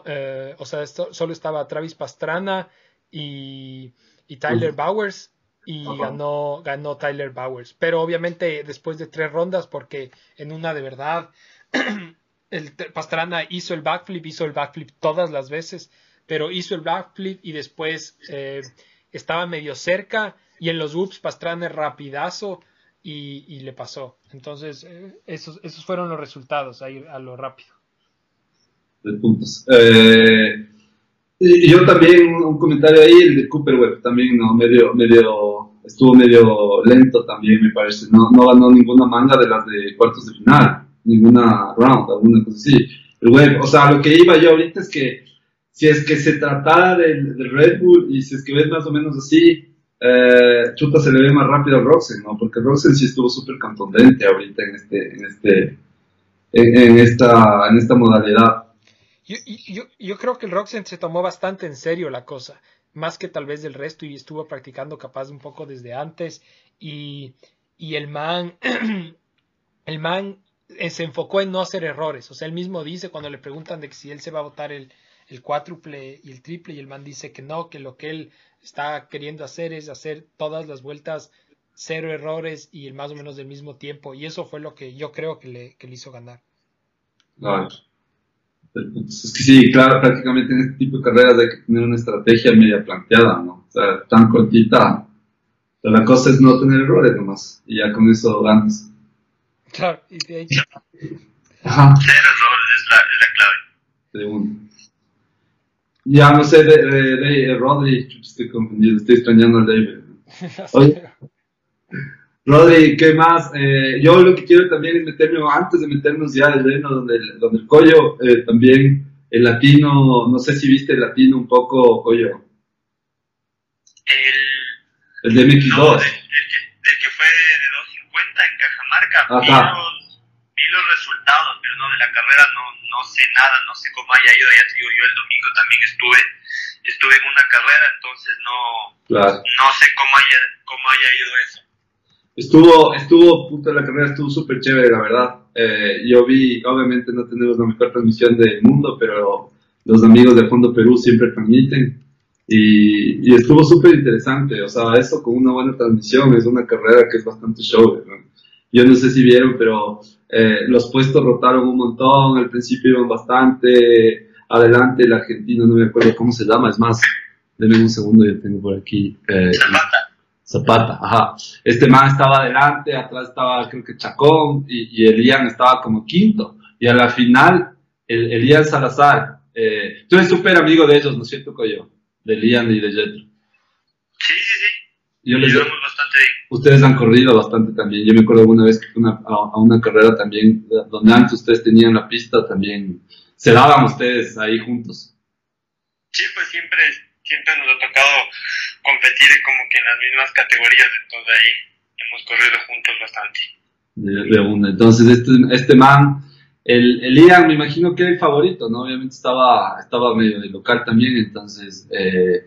o sea, esto- solo estaba Travis Pastrana y, y Tyler Bowers y ganó, ganó Tyler Bowers. Pero obviamente después de tres rondas, porque en una de verdad el Pastrana hizo el backflip, hizo el backflip todas las veces, pero hizo el backflip y después eh, estaba medio cerca y en los whoops Pastrana es rapidazo y, y le pasó. Entonces, eh, esos, esos fueron los resultados ahí a lo rápido. de puntos. Eh, y yo también, un comentario ahí, el de Cooper Webb, también, ¿no? Medio, medio, estuvo medio lento también, me parece. No, no ganó ninguna manga de las de cuartos de final, ninguna round, alguna cosa así. El Webb, o sea, lo que iba yo ahorita es que si es que se tratara del, Red Bull y si es que ves más o menos así, eh, chuta se le ve más rápido al Roxen, ¿no? Porque Roxen sí estuvo súper contundente ahorita en este, en este, en esta, en esta modalidad. Yo, yo, yo creo que el Roxen se tomó bastante en serio la cosa, más que tal vez del resto y estuvo practicando capaz un poco desde antes y, y el man, el man eh, se enfocó en no hacer errores, o sea, él mismo dice cuando le preguntan de si él se va a votar el, el cuádruple y el triple y el man dice que no, que lo que él está queriendo hacer es hacer todas las vueltas cero errores y el más o menos del mismo tiempo y eso fue lo que yo creo que le, que le hizo ganar. Es que sí, claro, prácticamente en este tipo de carreras hay que tener una estrategia media planteada, ¿no? O sea, tan cortita. Pero la cosa es no tener errores nomás. Y ya con eso ganas. Claro, y de ahí Ajá, Cero errores es la, es la clave. de uno. Ya no sé, de, de, de- Rodri, estoy confundido, estoy extrañando al David. Oye. Rodri, ¿qué más? Eh, yo lo que quiero también es meterme, antes de meternos ya de lleno donde el, donde el collo, eh, también el latino, no sé si viste el latino un poco, collo, El, el de no, MX2. del, del que, fue de 250 en Cajamarca, vi Ajá. los, vi los resultados, pero no de la carrera no, no sé nada, no sé cómo haya ido. Ya te digo, yo el domingo también estuve, estuve en una carrera, entonces no, Claro. no sé cómo haya, cómo haya ido eso. Estuvo, estuvo, puta, la carrera estuvo súper chévere, la verdad. Eh, yo vi, obviamente no tenemos la mejor transmisión del mundo, pero los amigos de Fondo Perú siempre transmiten. Y, y estuvo súper interesante, o sea, eso con una buena transmisión es una carrera que es bastante show, ¿no? yo no sé si vieron, pero eh, los puestos rotaron un montón, al principio iban bastante adelante, el argentino, no me acuerdo cómo se llama, es más, denme un segundo, yo tengo por aquí. Eh, Zapata. Zapata, ajá. Este man estaba adelante, atrás estaba creo que Chacón y, y Elian estaba como quinto. Y a la final, el, Elian Salazar, eh, tú eres súper amigo de ellos, ¿no es cierto, Coyo? De Elian y de Jetro. Sí, sí, sí. Yo les, Llevamos bastante bien. ustedes han corrido bastante también. Yo me acuerdo alguna vez que fui una- a, a una carrera también, donde antes ustedes tenían la pista, también se daban ustedes ahí juntos. Sí, pues siempre, siempre nos ha tocado competir como que en las mismas categorías, entonces ahí hemos corrido juntos bastante. de, una. Entonces, este, este man, el, el Ian, me imagino que era el favorito, ¿no? Obviamente estaba, estaba medio de local también, entonces, eh,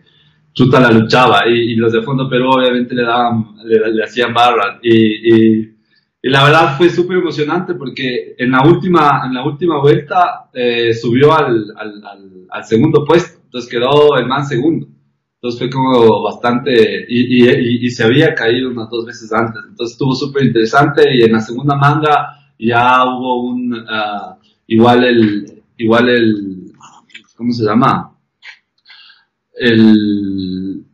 chuta la luchaba. Y, y los de Fondo Perú, obviamente, le daban, le, le hacían barras. Y, y, y la verdad fue súper emocionante porque en la última, en la última vuelta eh, subió al, al, al, al segundo puesto, entonces quedó el man segundo. Entonces fue como bastante, y, y, y- se había caído unas dos veces antes, entonces estuvo súper interesante y en la segunda manga ya hubo un, ah, igual el, igual el, ¿cómo se llama? El,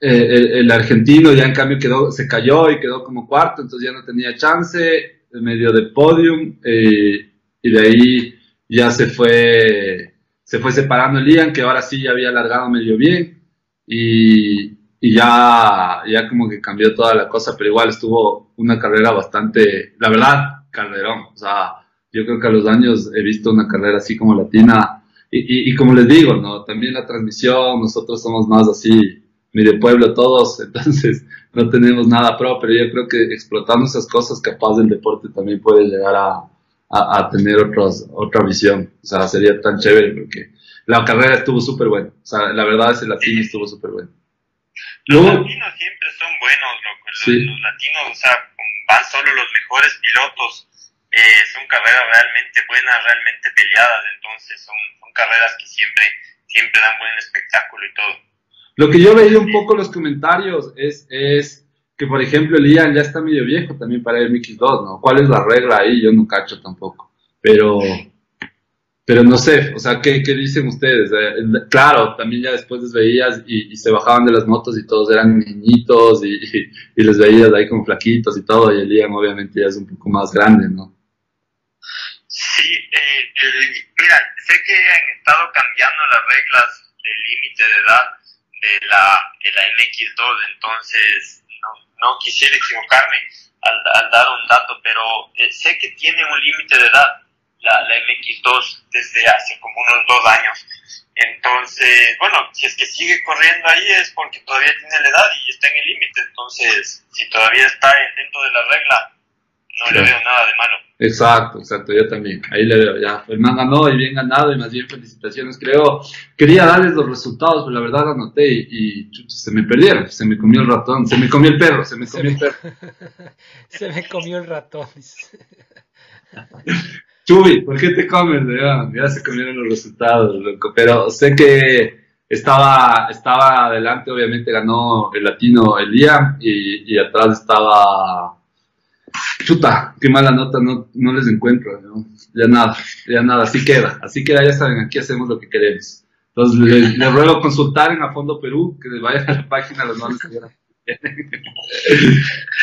eh, el, el argentino ya en cambio quedó, se cayó y quedó como cuarto, entonces ya no tenía chance, en medio de podium, eh, y de ahí ya se fue, se fue separando el Ian, que ahora sí ya había alargado medio bien, y, y ya, ya como que cambió toda la cosa, pero igual estuvo una carrera bastante, la verdad, carrerón, o sea, yo creo que a los años he visto una carrera así como latina, y, y, y como les digo, ¿no? También la transmisión, nosotros somos más así, medio pueblo todos, entonces no tenemos nada pro, pero yo creo que explotando esas cosas, capaz del deporte también puede llegar a, a, a tener otros, otra visión, o sea, sería tan chévere porque la carrera estuvo súper buena, o sea, la verdad ese latino estuvo súper bueno. Los Luego, latinos siempre son buenos, loco. Los, Sí. los latinos, o sea, van solo los mejores pilotos. Eh, son carreras realmente buenas, realmente peleadas. Entonces son, son carreras que siempre, siempre dan buen espectáculo y todo. Lo que yo veía un poco en los comentarios es, es que, por ejemplo, el Ian ya está medio viejo también para el Mickey 2, ¿no? ¿Cuál es la regla ahí? Yo no cacho tampoco. Pero, pero no sé, o sea, ¿qué, qué dicen ustedes? Eh, claro, también ya después les veías y, se bajaban de las motos y todos eran niñitos y, les veías ahí como flaquitos y todo, y el Ian obviamente ya es un poco más grande, ¿no? Sí, eh, el- mira, sé que han estado cambiando las reglas del límite de edad de la, de la MX2, entonces no, no quisiera equivocarme al, al dar un dato, pero eh, sé que tiene un límite de edad la, la MX2 desde hace como unos dos años. Entonces, bueno, si es que sigue corriendo ahí es porque todavía tiene la edad y está en el límite, entonces si todavía está dentro de la regla, no le veo nada de malo. Exacto, exacto, yo también. Ahí le veo, ya. El man ganó y bien ganado y más bien felicitaciones. Creo, quería darles los resultados, pero la verdad anoté y, y se me perdieron, se me comió el ratón, se me comió el perro, se me comió el perro. Se me comió el ratón. Chubi, ¿por qué te comes? Ya, se comieron los resultados, loco. Pero sé que estaba, estaba adelante, obviamente ganó el latino Elía y, y atrás estaba. Chuta, qué mala nota, no, no les encuentro. Ya nada, ya nada, así queda. Así queda, ya saben, aquí hacemos lo que queremos. Entonces, les, ruego consultar en A Fondo Perú, que les vayan a la página, los manos que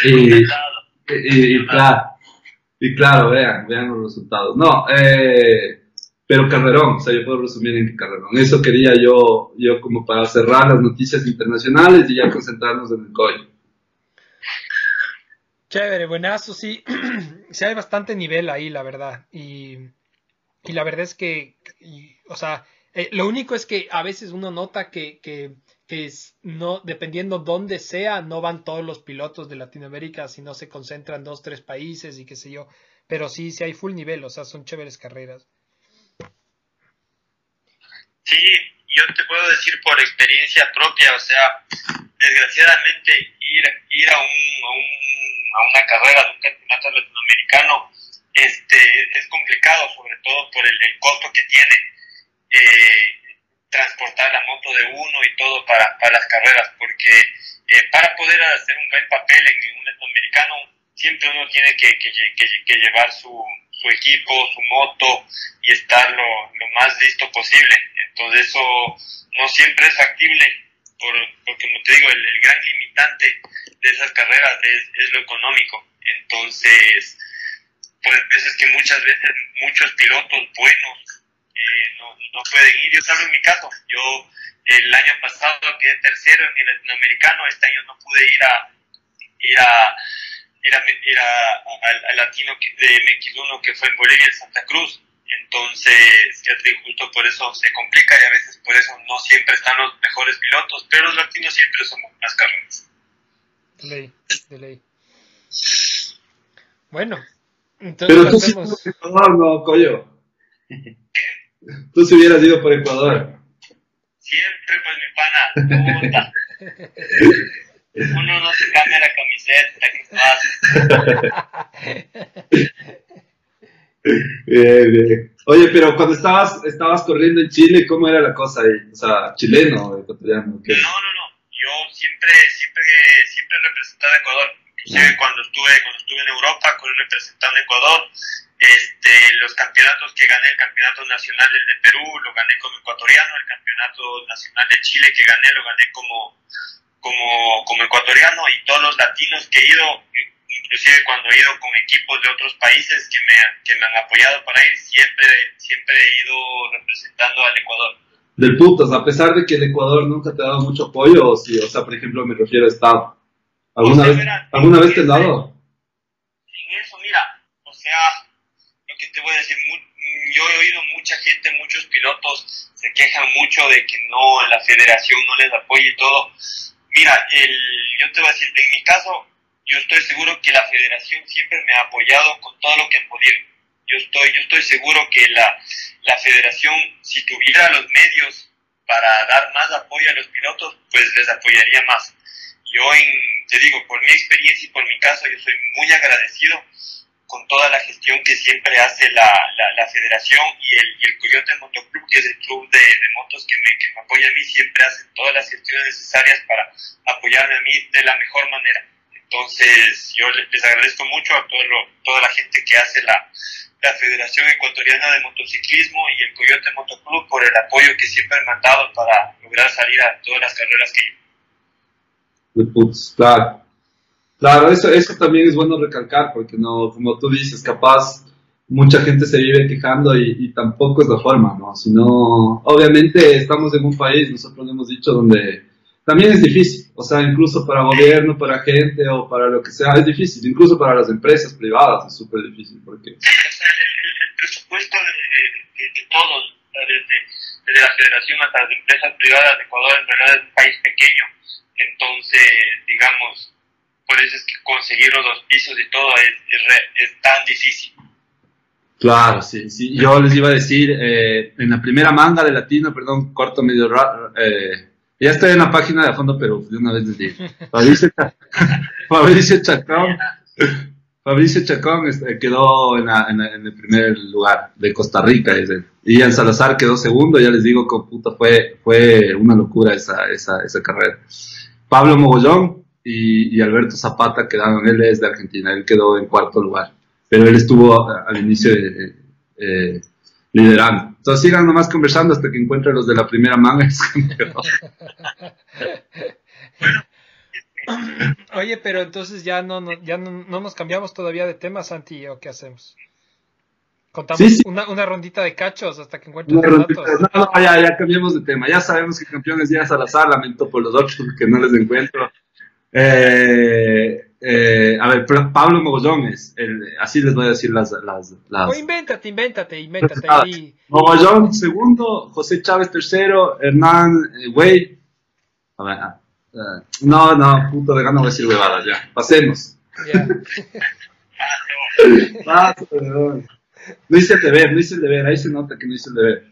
y, y, y claro, y claro, vean, vean los resultados. No, eh, pero Carrerón, o sea, yo puedo resumir en Carrerón. Eso quería yo, yo como para cerrar las noticias internacionales y ya concentrarnos en el COI. Chévere, buenazo, sí. sí hay bastante nivel ahí, la verdad. Y, y la verdad es que, o sea, eh, lo único es que a veces uno nota que, que, que es, no, dependiendo dónde sea, no van todos los pilotos de Latinoamérica, sino se concentran dos, tres países y qué sé yo. Pero sí, sí hay full nivel, o sea, son chéveres carreras. Sí, yo te puedo decir por experiencia propia, o sea, desgraciadamente ir, ir a, un, a, un, a una carrera de un campeonato latinoamericano este, es complicado, sobre todo por el, el costo que tiene eh, transportar la moto de uno y todo para, para las carreras, porque eh, para poder hacer un buen papel en un latinoamericano siempre uno tiene que, que, llevar su, su, equipo, su moto y estar lo, más listo posible. Entonces eso no siempre es factible, por, porque como te digo, el, gran limitante de esas carreras es, es lo económico. Entonces, pues veces que muchas veces muchos pilotos buenos no, no, pueden ir. Yo sablo en mi caso, yo el año pasado quedé tercero en el latinoamericano, este año no pude ir a ir a ir a, ir a, al latino de MX1 que fue en Bolivia, en Santa Cruz. Entonces, ya te digo, justo por eso se complica y a veces por eso no siempre están los mejores pilotos, pero los latinos siempre somos más carreras. De ley, de ley. Bueno, entonces Pero tú hacemos... sí por Ecuador, no, Coyo. Tú si hubieras ido por Ecuador. Siempre, pues mi pana, puta. Uno no se cambia la camiseta, ¿qué pasa? Bien, bien. Oye, pero cuando estabas, estabas corriendo en Chile, ¿cómo era la cosa ahí? O sea, chileno ecuatoriano, ¿qué? No, no, no. Yo siempre, siempre, siempre representaba a Ecuador. Inclusive cuando estuve, cuando estuve en Europa, representando a Ecuador. Este, los campeonatos que gané, el campeonato nacional del de Perú, lo gané como ecuatoriano, el campeonato nacional de Chile que gané, lo gané como, como, como ecuatoriano y todos los latinos que he ido, inclusive cuando he ido con equipos de otros países que me, que me han apoyado para ir, siempre, siempre he ido representando al Ecuador. Del putas, a pesar de que el Ecuador nunca te ha dado mucho apoyo, o, sí, o sea, por ejemplo, me refiero a Estado. ¿Alguna, O sea, vez, ¿alguna vez te han dado? Sin eso, mira, o sea, te voy a decir, mu- yo he oído mucha gente, muchos pilotos se quejan mucho de que no, la federación no les apoya y todo. Mira, el, yo te voy a decir, en mi caso, yo estoy seguro que la federación siempre me ha apoyado con todo lo que han podido. Yo estoy, yo estoy seguro que la, la federación, si tuviera los medios para dar más apoyo a los pilotos, pues les apoyaría más. Yo, en, te digo, por mi experiencia y por mi caso, yo soy muy agradecido con toda la gestión que siempre hace la, la, la federación y el, y el Coyote Motoclub, que es el club de, de motos que me, que me apoya a mí, siempre hacen todas las gestiones necesarias para apoyarme a mí de la mejor manera. Entonces, yo le- les agradezco mucho a todo lo- toda la gente que hace la, la Federación Ecuatoriana de Motociclismo y el Coyote Motoclub por el apoyo que siempre han mandado para lograr salir a todas las carreras que yo. Claro. Claro, eso, eso también es bueno recalcar, porque no, como tú dices, capaz mucha gente se vive quejando y, y tampoco es la forma, ¿no? Sino, obviamente estamos en un país, nosotros lo hemos dicho, donde también es difícil, o sea, incluso para gobierno, para gente o para lo que sea, es difícil, incluso para las empresas privadas es súper difícil, porque Sí, o sea, el, el- presupuesto de, de- de todos, desde, desde la federación hasta las empresas privadas de Ecuador, en realidad es un país pequeño, entonces, digamos, por eso es que conseguir los auspicios y todo es, es, re- es tan difícil. Claro, sí, sí. Yo les iba a decir, eh, en la primera manga de latino, perdón, corto medio raro, eh, ya estoy en la página de a fondo, pero de una vez les digo. Fabricio, Fabricio Chacón, Fabricio Chacón este, quedó en, la- en la- en el primer lugar de Costa Rica. Y Ian Salazar quedó segundo, ya les digo que puta, fue, fue una locura esa, esa, esa carrera. Pablo Mogollón y, y Alberto Zapata quedaron, él es de Argentina, él quedó en cuarto lugar, pero él estuvo a- al inicio de, eh, liderando. Entonces sigan nomás conversando hasta que encuentren los de la primera manga. Oye, pero entonces ya no, no- ya no, no nos cambiamos todavía de tema, Santi, ¿o qué hacemos? Contamos Sí, sí. Una, una rondita de cachos hasta que encuentres Una los datos. No, no, ya, ya cambiamos de tema. Ya sabemos que campeón es Díaz Salazar, lamento por los otros porque no les encuentro. Eh, eh, a ver, Pa- Pablo Mogollón es, el- así les voy a decir las... las, las- O invéntate, invéntate, invéntate. Ah, Y, Mogollón segundo, José Chávez tercero, Hernán eh, Wey. A ver, ah, eh, no, no, puto de gana voy a decir huevadas, ya. Pasemos. ya. Paso, weón. No hice el deber, no hice el deber, ahí se nota que no hice el deber.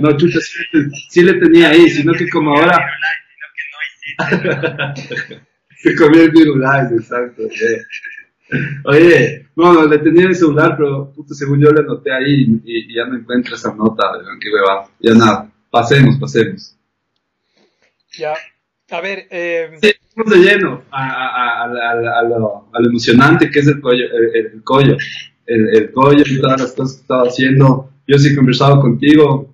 No, chucha, sí, sí le tenía ahí, sino que como ahora Sino que no hiciste. se comió el virulais, exacto. eh. Oye, no, no, le tenía en el celular, pero puto, según yo le anoté ahí y, y ya no encuentro esa nota, qué hueva. Ya nada, pasemos, pasemos. Ya. A ver, eh, Sí, de lleno a, a, a, a, lo, lo, emocionante que es el collo, el, el collo, el, el, collo y todas las cosas que estaba haciendo. Yo sí he conversado contigo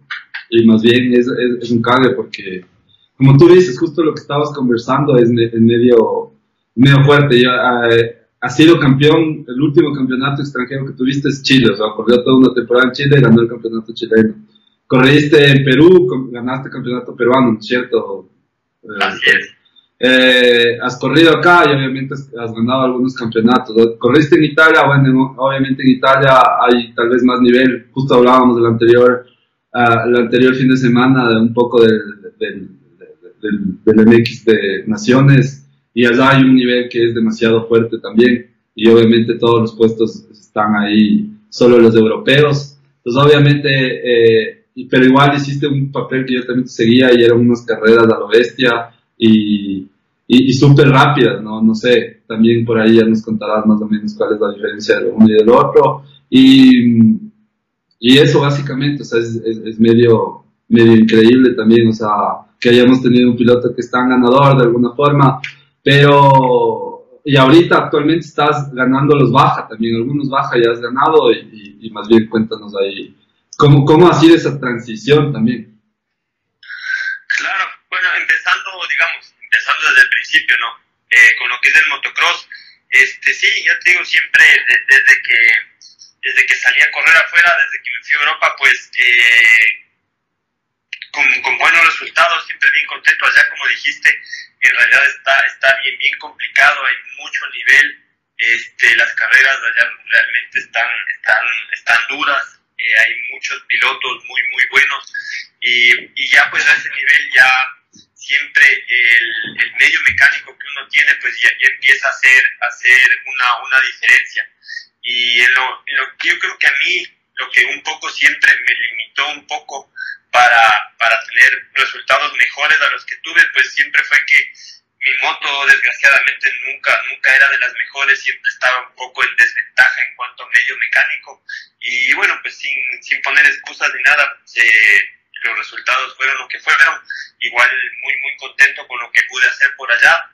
y más bien es, es, es un cambio porque, como tú dices, justo lo que estabas conversando es, es medio, medio fuerte. Yo, eh, ha sido campeón, el último campeonato extranjero que tuviste es Chile, o sea, corrió toda una temporada en Chile y ganó el campeonato chileno. Corriste en Perú, ganaste el campeonato peruano, ¿no es cierto? Así es. Eh, has corrido acá y obviamente has ganado algunos campeonatos. Corriste en Italia, bueno, obviamente en Italia hay tal vez más nivel. Justo hablábamos del anterior, uh, el anterior fin de semana de un poco del, del, del, del MX de Naciones y allá hay un nivel que es demasiado fuerte también y obviamente todos los puestos están ahí, solo los europeos. Entonces obviamente, eh, pero igual hiciste un papel que yo también seguía y eran unas carreras a lo bestia y, y, y súper rápidas, ¿no? No sé, también por ahí ya nos contarás más o menos cuál es la diferencia de uno y del otro. Y, y eso básicamente, o sea, es, es, es medio, medio increíble también, o sea, que hayamos tenido un piloto que es ganador de alguna forma pero, y ahorita actualmente estás ganando los baja también, algunos baja ya has ganado y, más bien cuéntanos ahí, ¿cómo, ¿cómo ha sido esa transición también? Claro, bueno, empezando, digamos, empezando desde el principio, ¿no? Eh, con lo que es el motocross, este, sí, ya te digo, siempre de, desde que desde que salí a correr afuera, desde que me fui a Europa, pues eh, con, con, buenos resultados, siempre bien contento allá, como dijiste, en realidad está, está bien, bien complicado, hay mucho nivel, este, las carreras allá realmente están, están, están duras, eh, hay muchos pilotos muy, muy buenos y, y, ya pues a ese nivel ya siempre el, el, medio mecánico que uno tiene pues ya, ya empieza a hacer, a hacer una, una diferencia. Y en lo, en lo yo creo que a mí, lo que un poco siempre me limitó un poco para, para tener resultados mejores a los que tuve, pues siempre fue que mi moto desgraciadamente nunca, nunca era de las mejores, siempre estaba un poco en desventaja en cuanto a medio mecánico. Y bueno, pues sin, sin poner excusas ni nada, eh, los resultados fueron lo que fueron, igual muy muy contento con lo que pude hacer por allá,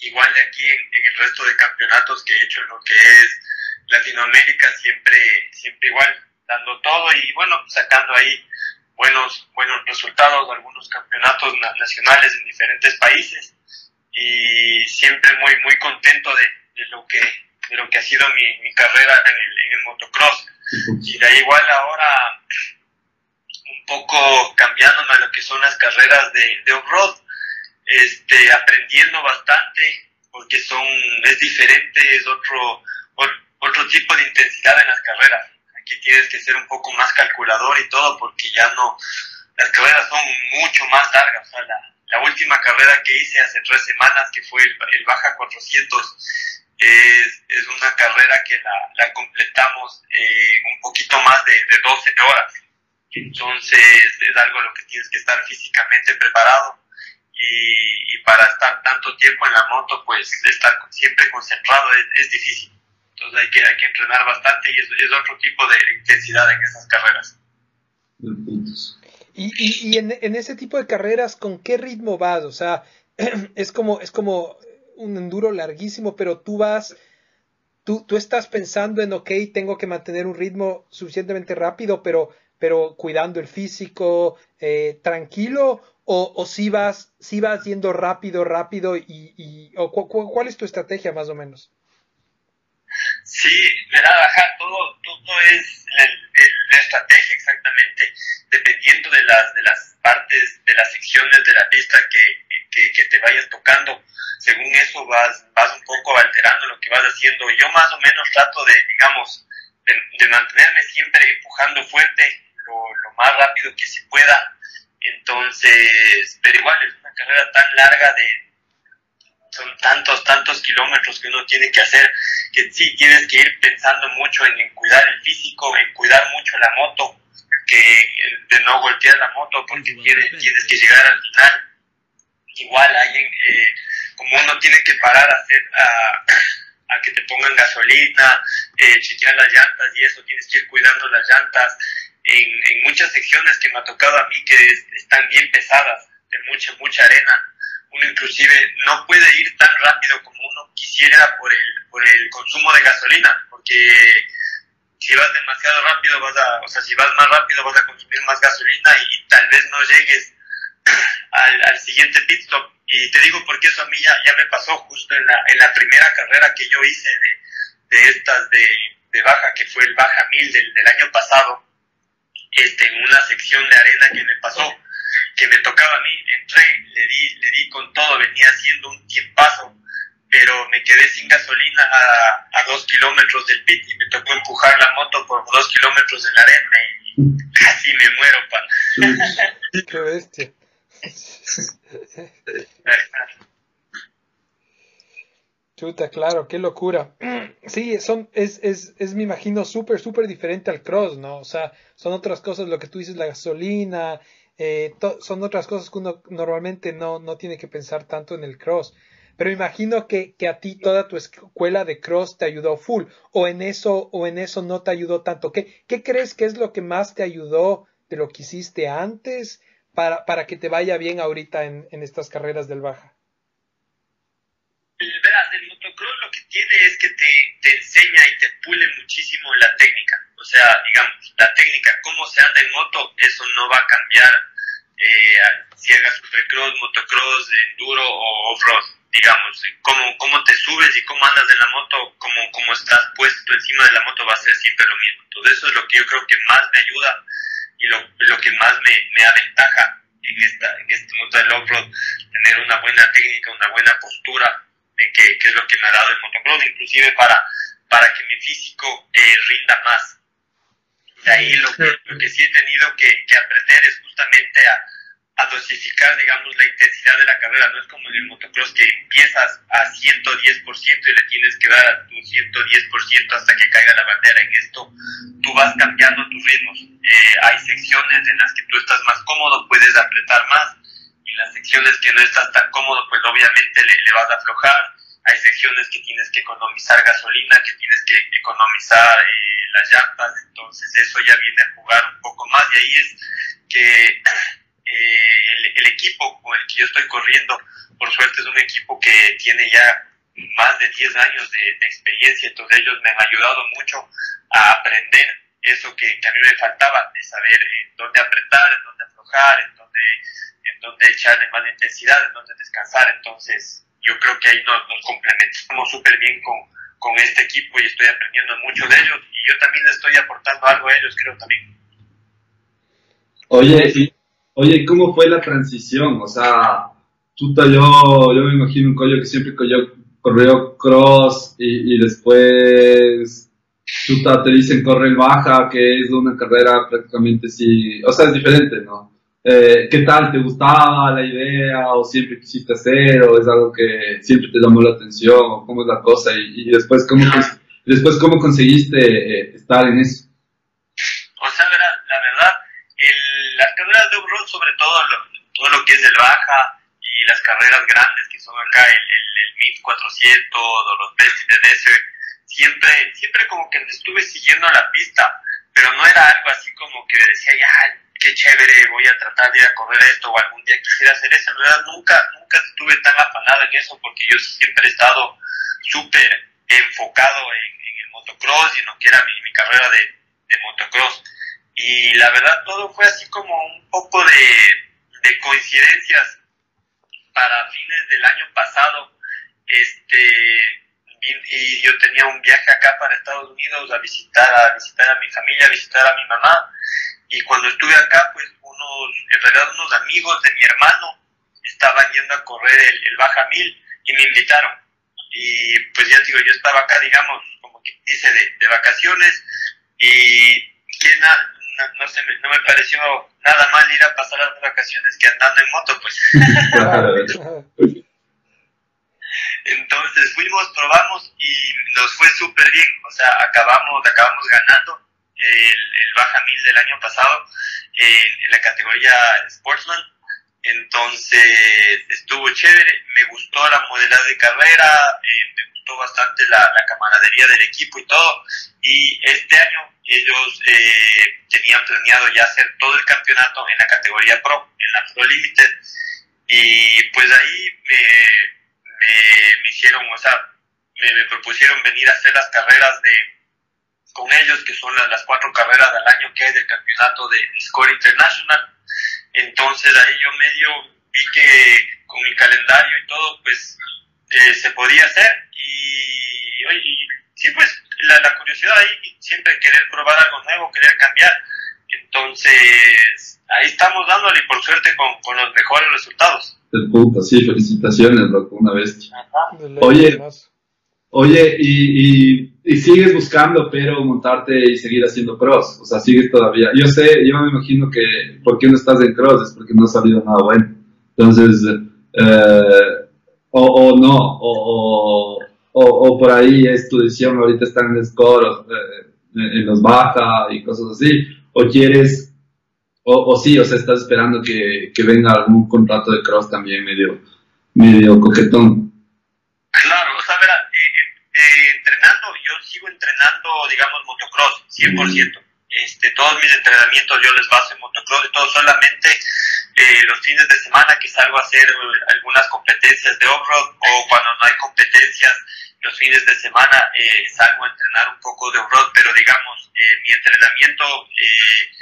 igual de aquí en, en el resto de campeonatos que he hecho en lo que es Latinoamérica, siempre, siempre igual dando todo y bueno, sacando ahí buenos, buenos resultados, algunos campeonatos nacionales en diferentes países. Y siempre muy, muy contento de, de lo, que, de lo que ha sido mi, mi carrera en el, en el motocross. Y de ahí igual ahora un poco cambiándome a lo que son las carreras de, de off-road, este, aprendiendo bastante porque son, es diferente, es otro, otro tipo de intensidad en las carreras aquí tienes que ser un poco más calculador y todo porque ya no, las carreras son mucho más largas. O sea, la, la última carrera que hice hace tres semanas, que fue el, el Baja 400, es, es, una carrera que la, la completamos en un poquito más de, de 12 horas. Entonces es algo a lo que tienes que estar físicamente preparado. Y, y, para estar tanto tiempo en la moto, pues estar siempre concentrado es, es difícil. Entonces hay que, hay que entrenar bastante y es, es otro tipo de intensidad en esas carreras. Y, y, y en, en, ese tipo de carreras, ¿con qué ritmo vas? O sea, es como, es como un enduro larguísimo, pero tú vas, tú, tú estás pensando en, ok, tengo que mantener un ritmo suficientemente rápido, pero, pero cuidando el físico, eh, tranquilo, o, o si vas, si vas yendo rápido, rápido, y, y o cu, cu, ¿cuál es tu estrategia más o menos? Sí, verá, ajá, todo, todo es la, estrategia exactamente, dependiendo de las, de las partes, de las secciones de la pista que, que, que, te vayas tocando. Según eso vas, vas un poco alterando lo que vas haciendo. Yo más o menos trato de, digamos, de, de mantenerme siempre empujando fuerte, lo, lo, más rápido que se pueda. Entonces, pero igual es una carrera tan larga de, son tantos, tantos kilómetros que uno tiene que hacer, que sí tienes que ir pensando mucho en, en cuidar el físico, en cuidar mucho la moto, que de no golpear la moto porque tienes, tienes que llegar al final. Igual hay, eh, como uno tiene que parar a hacer, a, a que te pongan gasolina, eh, chequear las llantas y eso, tienes que ir cuidando las llantas. En, en muchas secciones que me ha tocado a mí que es, están bien pesadas, de mucha, mucha arena, uno inclusive no puede ir tan rápido como uno quisiera por el, por el consumo de gasolina, porque si vas demasiado rápido vas a, o sea, si vas más rápido vas a consumir más gasolina y, tal vez no llegues al, siguiente pit stop. Y te digo porque eso a mí ya, me pasó justo en la, en la primera carrera que yo hice de, de estas de, de baja, que fue el baja mil del, del año pasado, este, en una sección de arena que me pasó, que me tocaba a mí, entré, le di, le di con todo, venía haciendo un tiempazo pero me quedé sin gasolina a, a dos kilómetros del pit y me tocó empujar la moto por dos kilómetros en la arena y casi me muero, pa. Qué bestia. Chuta, claro, qué locura. Sí, son, es, es, es me imagino, súper, súper diferente al cross, ¿no? O sea, son otras cosas, lo que tú dices, la gasolina, eh, son otras cosas que uno normalmente no, no tiene que pensar tanto en el cross pero imagino que, que, a ti toda tu escuela de cross te ayudó full, o en eso, o en eso no te ayudó tanto. ¿Qué, qué crees que es lo que más te ayudó de lo que hiciste antes para, para que te vaya bien ahorita en, en estas carreras del Baja? Verás, el motocross lo que tiene es que te, te enseña y te pule muchísimo la técnica. O sea, digamos, la técnica, cómo se anda en moto, eso no va a cambiar eh, si hagas supercross, motocross, enduro o off-road digamos, cómo, cómo te subes y cómo andas en la moto, cómo, cómo estás puesto encima de la moto va a ser siempre lo mismo. Todo eso es lo que yo creo que más me ayuda y lo, lo que más me, me aventaja en, esta, en este mundo del off-road, tener una buena técnica, una buena postura, de que, que, es lo que me ha dado el motocross, inclusive para, para que mi físico eh, rinda más. De ahí lo que, lo que sí he tenido que, que aprender es justamente a, a dosificar, digamos, la intensidad de la carrera. No es como en el motocross que empiezas a 110% y le tienes que dar a tu 110% hasta que caiga la bandera. En esto tú vas cambiando tus ritmos. Eh, hay secciones en las que tú estás más cómodo, puedes apretar más. Las secciones que no estás tan cómodo, pues obviamente le, le vas a aflojar. Hay secciones que tienes que economizar gasolina, que tienes que economizar eh, las llantas. Entonces eso ya viene a jugar un poco más. Y ahí es que eh, el, equipo con el que yo estoy corriendo, por suerte es un equipo que tiene ya más de 10 años de, experiencia, entonces ellos me han ayudado mucho a aprender eso que, a mí me faltaba, de saber en dónde apretar, en dónde aflojar, en dónde, en dónde echarle más intensidad, en dónde descansar, entonces yo creo que ahí nos, nos complementamos súper bien con, con este equipo y estoy aprendiendo mucho de ellos y yo también les estoy aportando algo a ellos, creo también. Oye, Oye, ¿cómo fue la transición? O sea, chuta, yo, yo me imagino un collo que siempre corrió, corrió cross y, y después, chuta, te dicen correr baja, que es una carrera prácticamente sí, o sea, es diferente, ¿no? Eh, ¿Qué tal? ¿Te gustaba la idea o siempre quisiste hacer o es algo que siempre te llamó la atención o cómo es la cosa y, y después cómo, después cómo conseguiste eh, estar en eso? O sea, la verdad, el, las carreras de off sobre todo lo, todo lo que es el baja y las carreras grandes que son acá el, el, el 1400 o los Best in the Desert, siempre, siempre como que estuve siguiendo la pista, pero no era algo así como que decía, ya, qué chévere, voy a tratar de ir a correr esto o algún día quisiera hacer eso. En realidad nunca, nunca estuve tan afanado en eso porque yo siempre he estado súper enfocado en, en, el motocross y en lo que era mi, mi carrera de, de motocross. Y la verdad todo fue así como un poco de, de coincidencias para fines del año pasado. Este, y yo tenía un viaje acá para Estados Unidos a visitar a visitar a mi familia, a visitar a mi mamá. Y cuando estuve acá, pues unos, en realidad unos amigos de mi hermano estaban yendo a correr el, el Baja Mil y me invitaron. Y pues ya digo, yo estaba acá, digamos, como que hice de, de vacaciones y na, no, no, se me, no me pareció nada mal ir a pasar las vacaciones que andando en moto, pues. Entonces fuimos, probamos y nos fue súper bien, o sea, acabamos, acabamos ganando el, el Baja Mil del año pasado en, en la categoría Sportsman. Entonces estuvo chévere, me gustó la modalidad de carrera, eh, me gustó bastante la, la, camaradería del equipo y todo. Y este año ellos eh, tenían planeado ya hacer todo el campeonato en la categoría Pro, en la Pro Limited. Y pues ahí me, me, hicieron, o sea, me, propusieron venir a hacer las carreras de con ellos, que son las, las cuatro carreras del año que hay del campeonato de Score International. Entonces ahí yo medio vi que con mi calendario y todo, pues eh, se podía hacer. Y, y sí, pues la, curiosidad ahí, siempre querer probar algo nuevo, querer cambiar. Entonces, ahí estamos dándole por suerte con, con los mejores resultados. El puta, sí, felicitaciones, loco, una bestia. Oye, oye, y, y, y, sigues buscando, pero montarte y seguir haciendo cross, o sea, sigues todavía. Yo sé, yo me imagino que, ¿por qué no estás en cross? Es porque no ha salido nada bueno. Entonces, eh, o, o, no, o, o, o, por ahí es tu decisión, ahorita están en score, eh, en los baja y cosas así, o quieres, o, o sí, o sea, estás esperando que, que venga algún contrato de cross también medio, medio coquetón. Claro, o sea, verá, eh, eh, entrenando, yo sigo entrenando, digamos, motocross, 100%. Este, todos mis entrenamientos yo les baso en motocross y todo solamente eh, los fines de semana que salgo a hacer algunas competencias de off-road o cuando no hay competencias los fines de semana eh, salgo a entrenar un poco de off-road, pero digamos, eh, mi entrenamiento eh,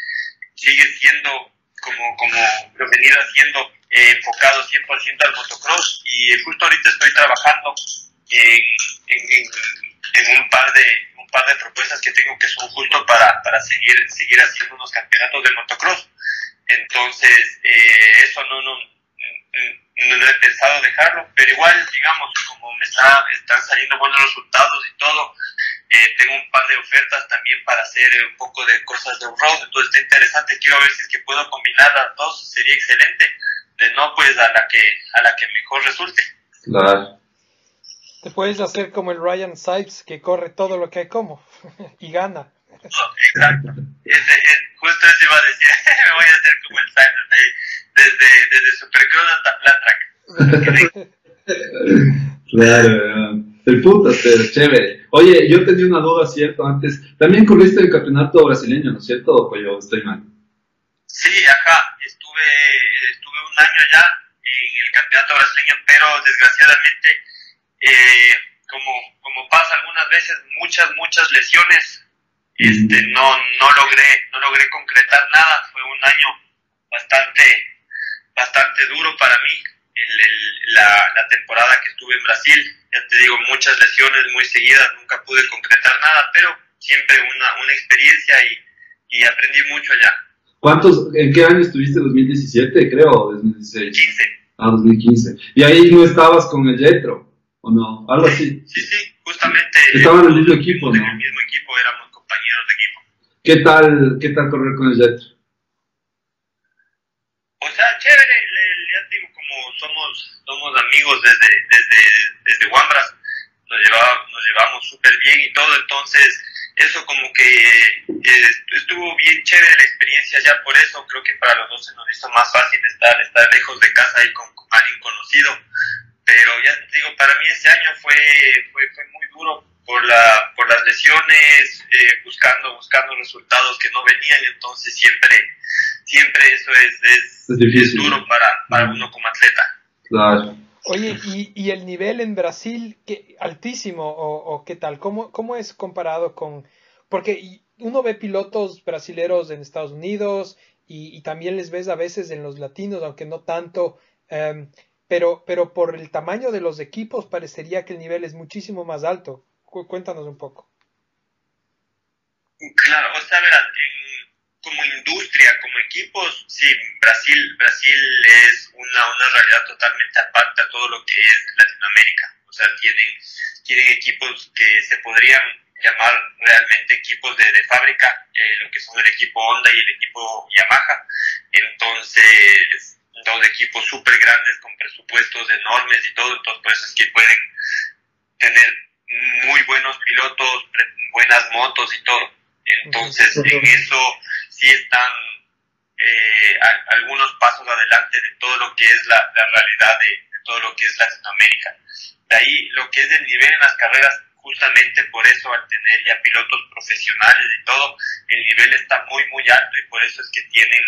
sigue siendo como, como lo venido haciendo enfocado 100% al motocross. Y justo ahorita estoy trabajando en, en, en, un par de un par de propuestas que tengo que son justo para, para seguir seguir haciendo unos campeonatos de motocross. Entonces, eh, eso no, no, no, he pensado dejarlo, pero igual, digamos, como me está, están saliendo buenos resultados y todo, eh, tengo un par de ofertas también para hacer un poco de cosas de road, entonces está interesante, quiero ver si es que puedo combinar las dos, sería excelente, de no, pues a la que, a la que mejor resulte. Claro. Te puedes hacer como el Ryan Sipes, que corre todo lo que hay como y gana. Exacto. Ese, es, justo eso iba a decir. Me voy a hacer como el Simon desde, desde Supercross hasta Flat claro, el puto, pero chévere. Oye, yo tenía una duda, ¿cierto? Antes, también corriste el campeonato brasileño, ¿no es cierto? ¿O yo estoy mal? Sí, acá estuve, estuve un año ya en el campeonato brasileño, pero desgraciadamente, eh, como, como pasa algunas veces, muchas, muchas lesiones este, no, no logré, no logré concretar nada, fue un año bastante, bastante duro para mí, el, la, la, temporada que estuve en Brasil, ya te digo, muchas lesiones muy seguidas, nunca pude concretar nada, pero siempre una, una experiencia y, y aprendí mucho allá. ¿Cuántos, en qué año estuviste? ¿2017 creo? ¿o 2016? 15. Ah, 2015. ¿Y ahí no estabas con el Jetro? ¿O no? Algo así. Sí, sí, justamente. Estaban en el mismo equipo, ¿no? En el mismo equipo, éramos compañeros de equipo. ¿Qué tal, qué tal correr con el Jet? O sea, chévere, ya digo, como somos, somos amigos desde, desde, desde Wambras, nos llevamos, nos llevamos súper bien y todo, entonces eso como que eh, estuvo bien chévere la experiencia ya por eso, creo que para los dos se nos hizo más fácil estar, estar lejos de casa y con, con alguien conocido, pero ya digo, para mí ese año fue, fue, fue muy duro por, la, por las lesiones, eh, buscando, buscando resultados que no venían, entonces siempre, siempre eso es, es, es duro para, para uno como atleta. Claro. Oye, ¿y, y el nivel en Brasil, qué, altísimo o, o, qué tal? ¿Cómo, ¿Cómo es comparado con...? Porque uno ve pilotos brasileros en Estados Unidos y, y también les ves a veces en los latinos, aunque no tanto, um, pero, pero por el tamaño de los equipos parecería que el nivel es muchísimo más alto. Cuéntanos un poco. Claro, o sea, verán, como industria, como equipos, sí, Brasil, Brasil es una, una realidad totalmente aparte a todo lo que es Latinoamérica. O sea, tienen, tienen equipos que se podrían llamar realmente equipos de, de fábrica, eh, lo que son el equipo Honda y el equipo Yamaha. Entonces, dos equipos súper grandes con presupuestos enormes y todo, entonces por eso es que pueden tener muy buenos pilotos, buenas motos y todo. Entonces, en eso sí están eh, algunos pasos adelante de todo lo que es la, la realidad de, de, todo lo que es Latinoamérica. De ahí, lo que es el nivel en las carreras, justamente por eso, al tener ya pilotos profesionales y todo, el nivel está muy, muy alto y por eso es que tienen,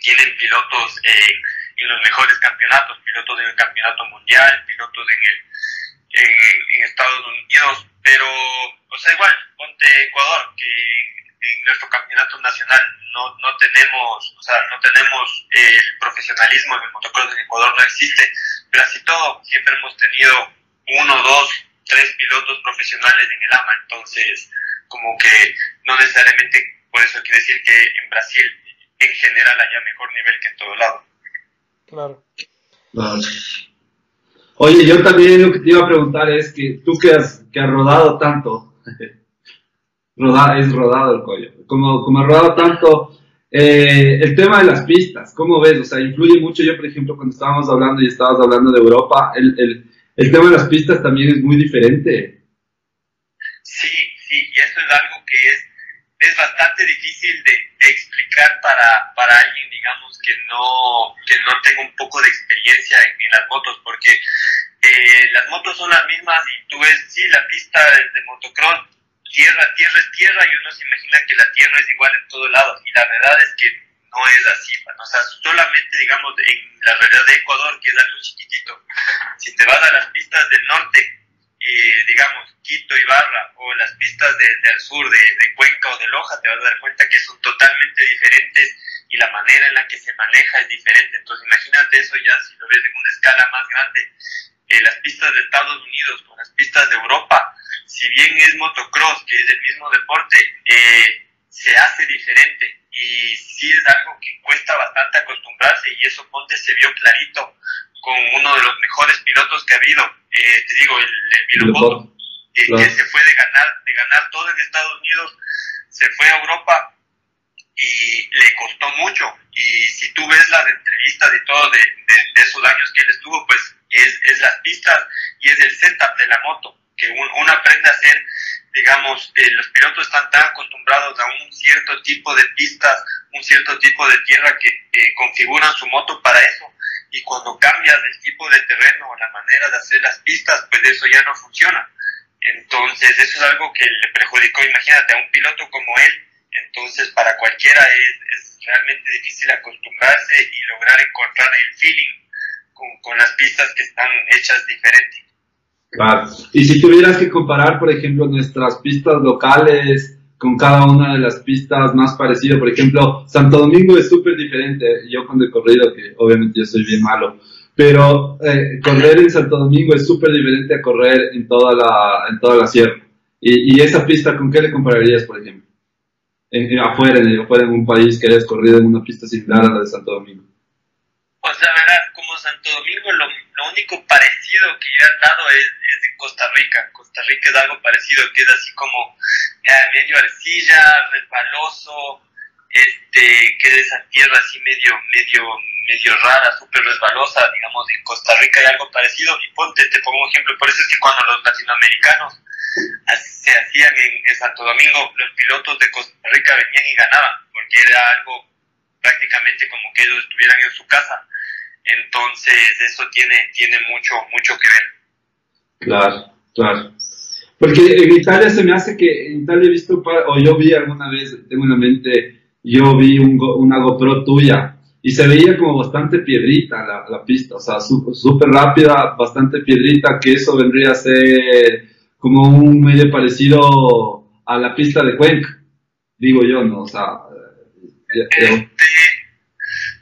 tienen pilotos eh, en los mejores campeonatos, pilotos en el campeonato mundial, pilotos en el en, Estados Unidos, pero, o sea, igual, ponte Ecuador, que en nuestro campeonato nacional no, no tenemos, o sea, no tenemos el profesionalismo en el motocross en Ecuador no existe, pero así todo, siempre hemos tenido uno, dos, tres pilotos profesionales en el AMA, entonces, como que no necesariamente por eso quiere decir que en Brasil en general haya mejor nivel que en todo lado. Claro. Oye, yo también lo que te iba a preguntar es que tú que has, que has rodado tanto, rodado, es rodado el collo, como, como has rodado tanto, eh, el tema de las pistas, ¿cómo ves? O sea, influye mucho, yo por ejemplo cuando estábamos hablando y estabas hablando de Europa, el, el, el tema de las pistas también es muy diferente. Sí, sí, y eso es algo que es, es bastante difícil de, de explicar para, para alguien, digamos, que no, que no tenga un poco de experiencia en, las motos, porque eh, las motos son las mismas y tú ves, sí, la pista de motocross, tierra, tierra es tierra y uno se imagina que la tierra es igual en todo lado y la verdad es que no es así, o sea, solamente digamos en la realidad de Ecuador, que es algo chiquitito, si te vas a las pistas del norte, eh, digamos, Quito y Barra, o las pistas del sur, de, de, Cuenca o de Loja, te vas a dar cuenta que son totalmente diferentes y la manera en la que se maneja es diferente. Entonces, imagínate eso ya si lo ves en una escala más grande. Eh, las pistas de Estados Unidos con las pistas de Europa, si bien es motocross, que es el mismo deporte, eh, se hace diferente. Y sí es algo que cuesta bastante acostumbrarse y eso Ponte se vio clarito con uno de los mejores pilotos que ha habido, eh, te digo, el, el eh, que se fue de ganar, de ganar todo en Estados Unidos, se fue a Europa y le costó mucho. Y si tú ves las entrevistas y todo de, esos años que él estuvo, pues es, es, las pistas y es el setup de la moto, que uno aprende a hacer, digamos, eh, los pilotos están tan acostumbrados a un cierto tipo de pistas, un cierto tipo de tierra que configuran su moto para eso y cuando cambias el tipo de terreno o la manera de hacer las pistas, pues eso ya no funciona. Entonces, eso es algo que le perjudicó, imagínate, a un piloto como él. Cualquiera es, realmente difícil acostumbrarse y lograr encontrar el feeling con, las pistas que están hechas diferentes. Claro. Y si tuvieras que comparar, por ejemplo, nuestras pistas locales, con cada una de las pistas más parecido. Por ejemplo, Santo Domingo es súper diferente. Yo cuando he corrido, que obviamente yo soy bien malo, pero eh, correr en Santo Domingo es súper diferente a correr en toda la, en toda la sierra. Y, y, esa pista, ¿con qué le compararías, por ejemplo? En, afuera, en, afuera, en un país que hayas corrido en una pista similar a la de Santo Domingo. Pues la verdad, como Santo Domingo, lo, lo único parecido que yo he dado es, es de Costa Rica. Costa Rica es algo parecido, que es así como eh, medio arcilla, resbaloso, este, que es esa tierra así medio, medio, medio rara, súper resbalosa, digamos, en Costa Rica hay algo parecido, y ponte, te pongo un ejemplo, por eso es que cuando los latinoamericanos se hacían en, Santo Domingo, los pilotos de Costa Rica venían y ganaban, porque era algo prácticamente como que ellos estuvieran en su casa. Entonces, eso tiene, tiene mucho, mucho que ver. Claro, claro. Porque en Italia se me hace que en Italia he visto, o yo vi alguna vez, tengo en la mente, yo vi un, una GoPro tuya y se veía como bastante piedrita la, la pista, o sea, súper rápida, bastante piedrita, que eso vendría a ser como un medio parecido a la pista de Cuenca, digo yo, ¿no? O sea, este,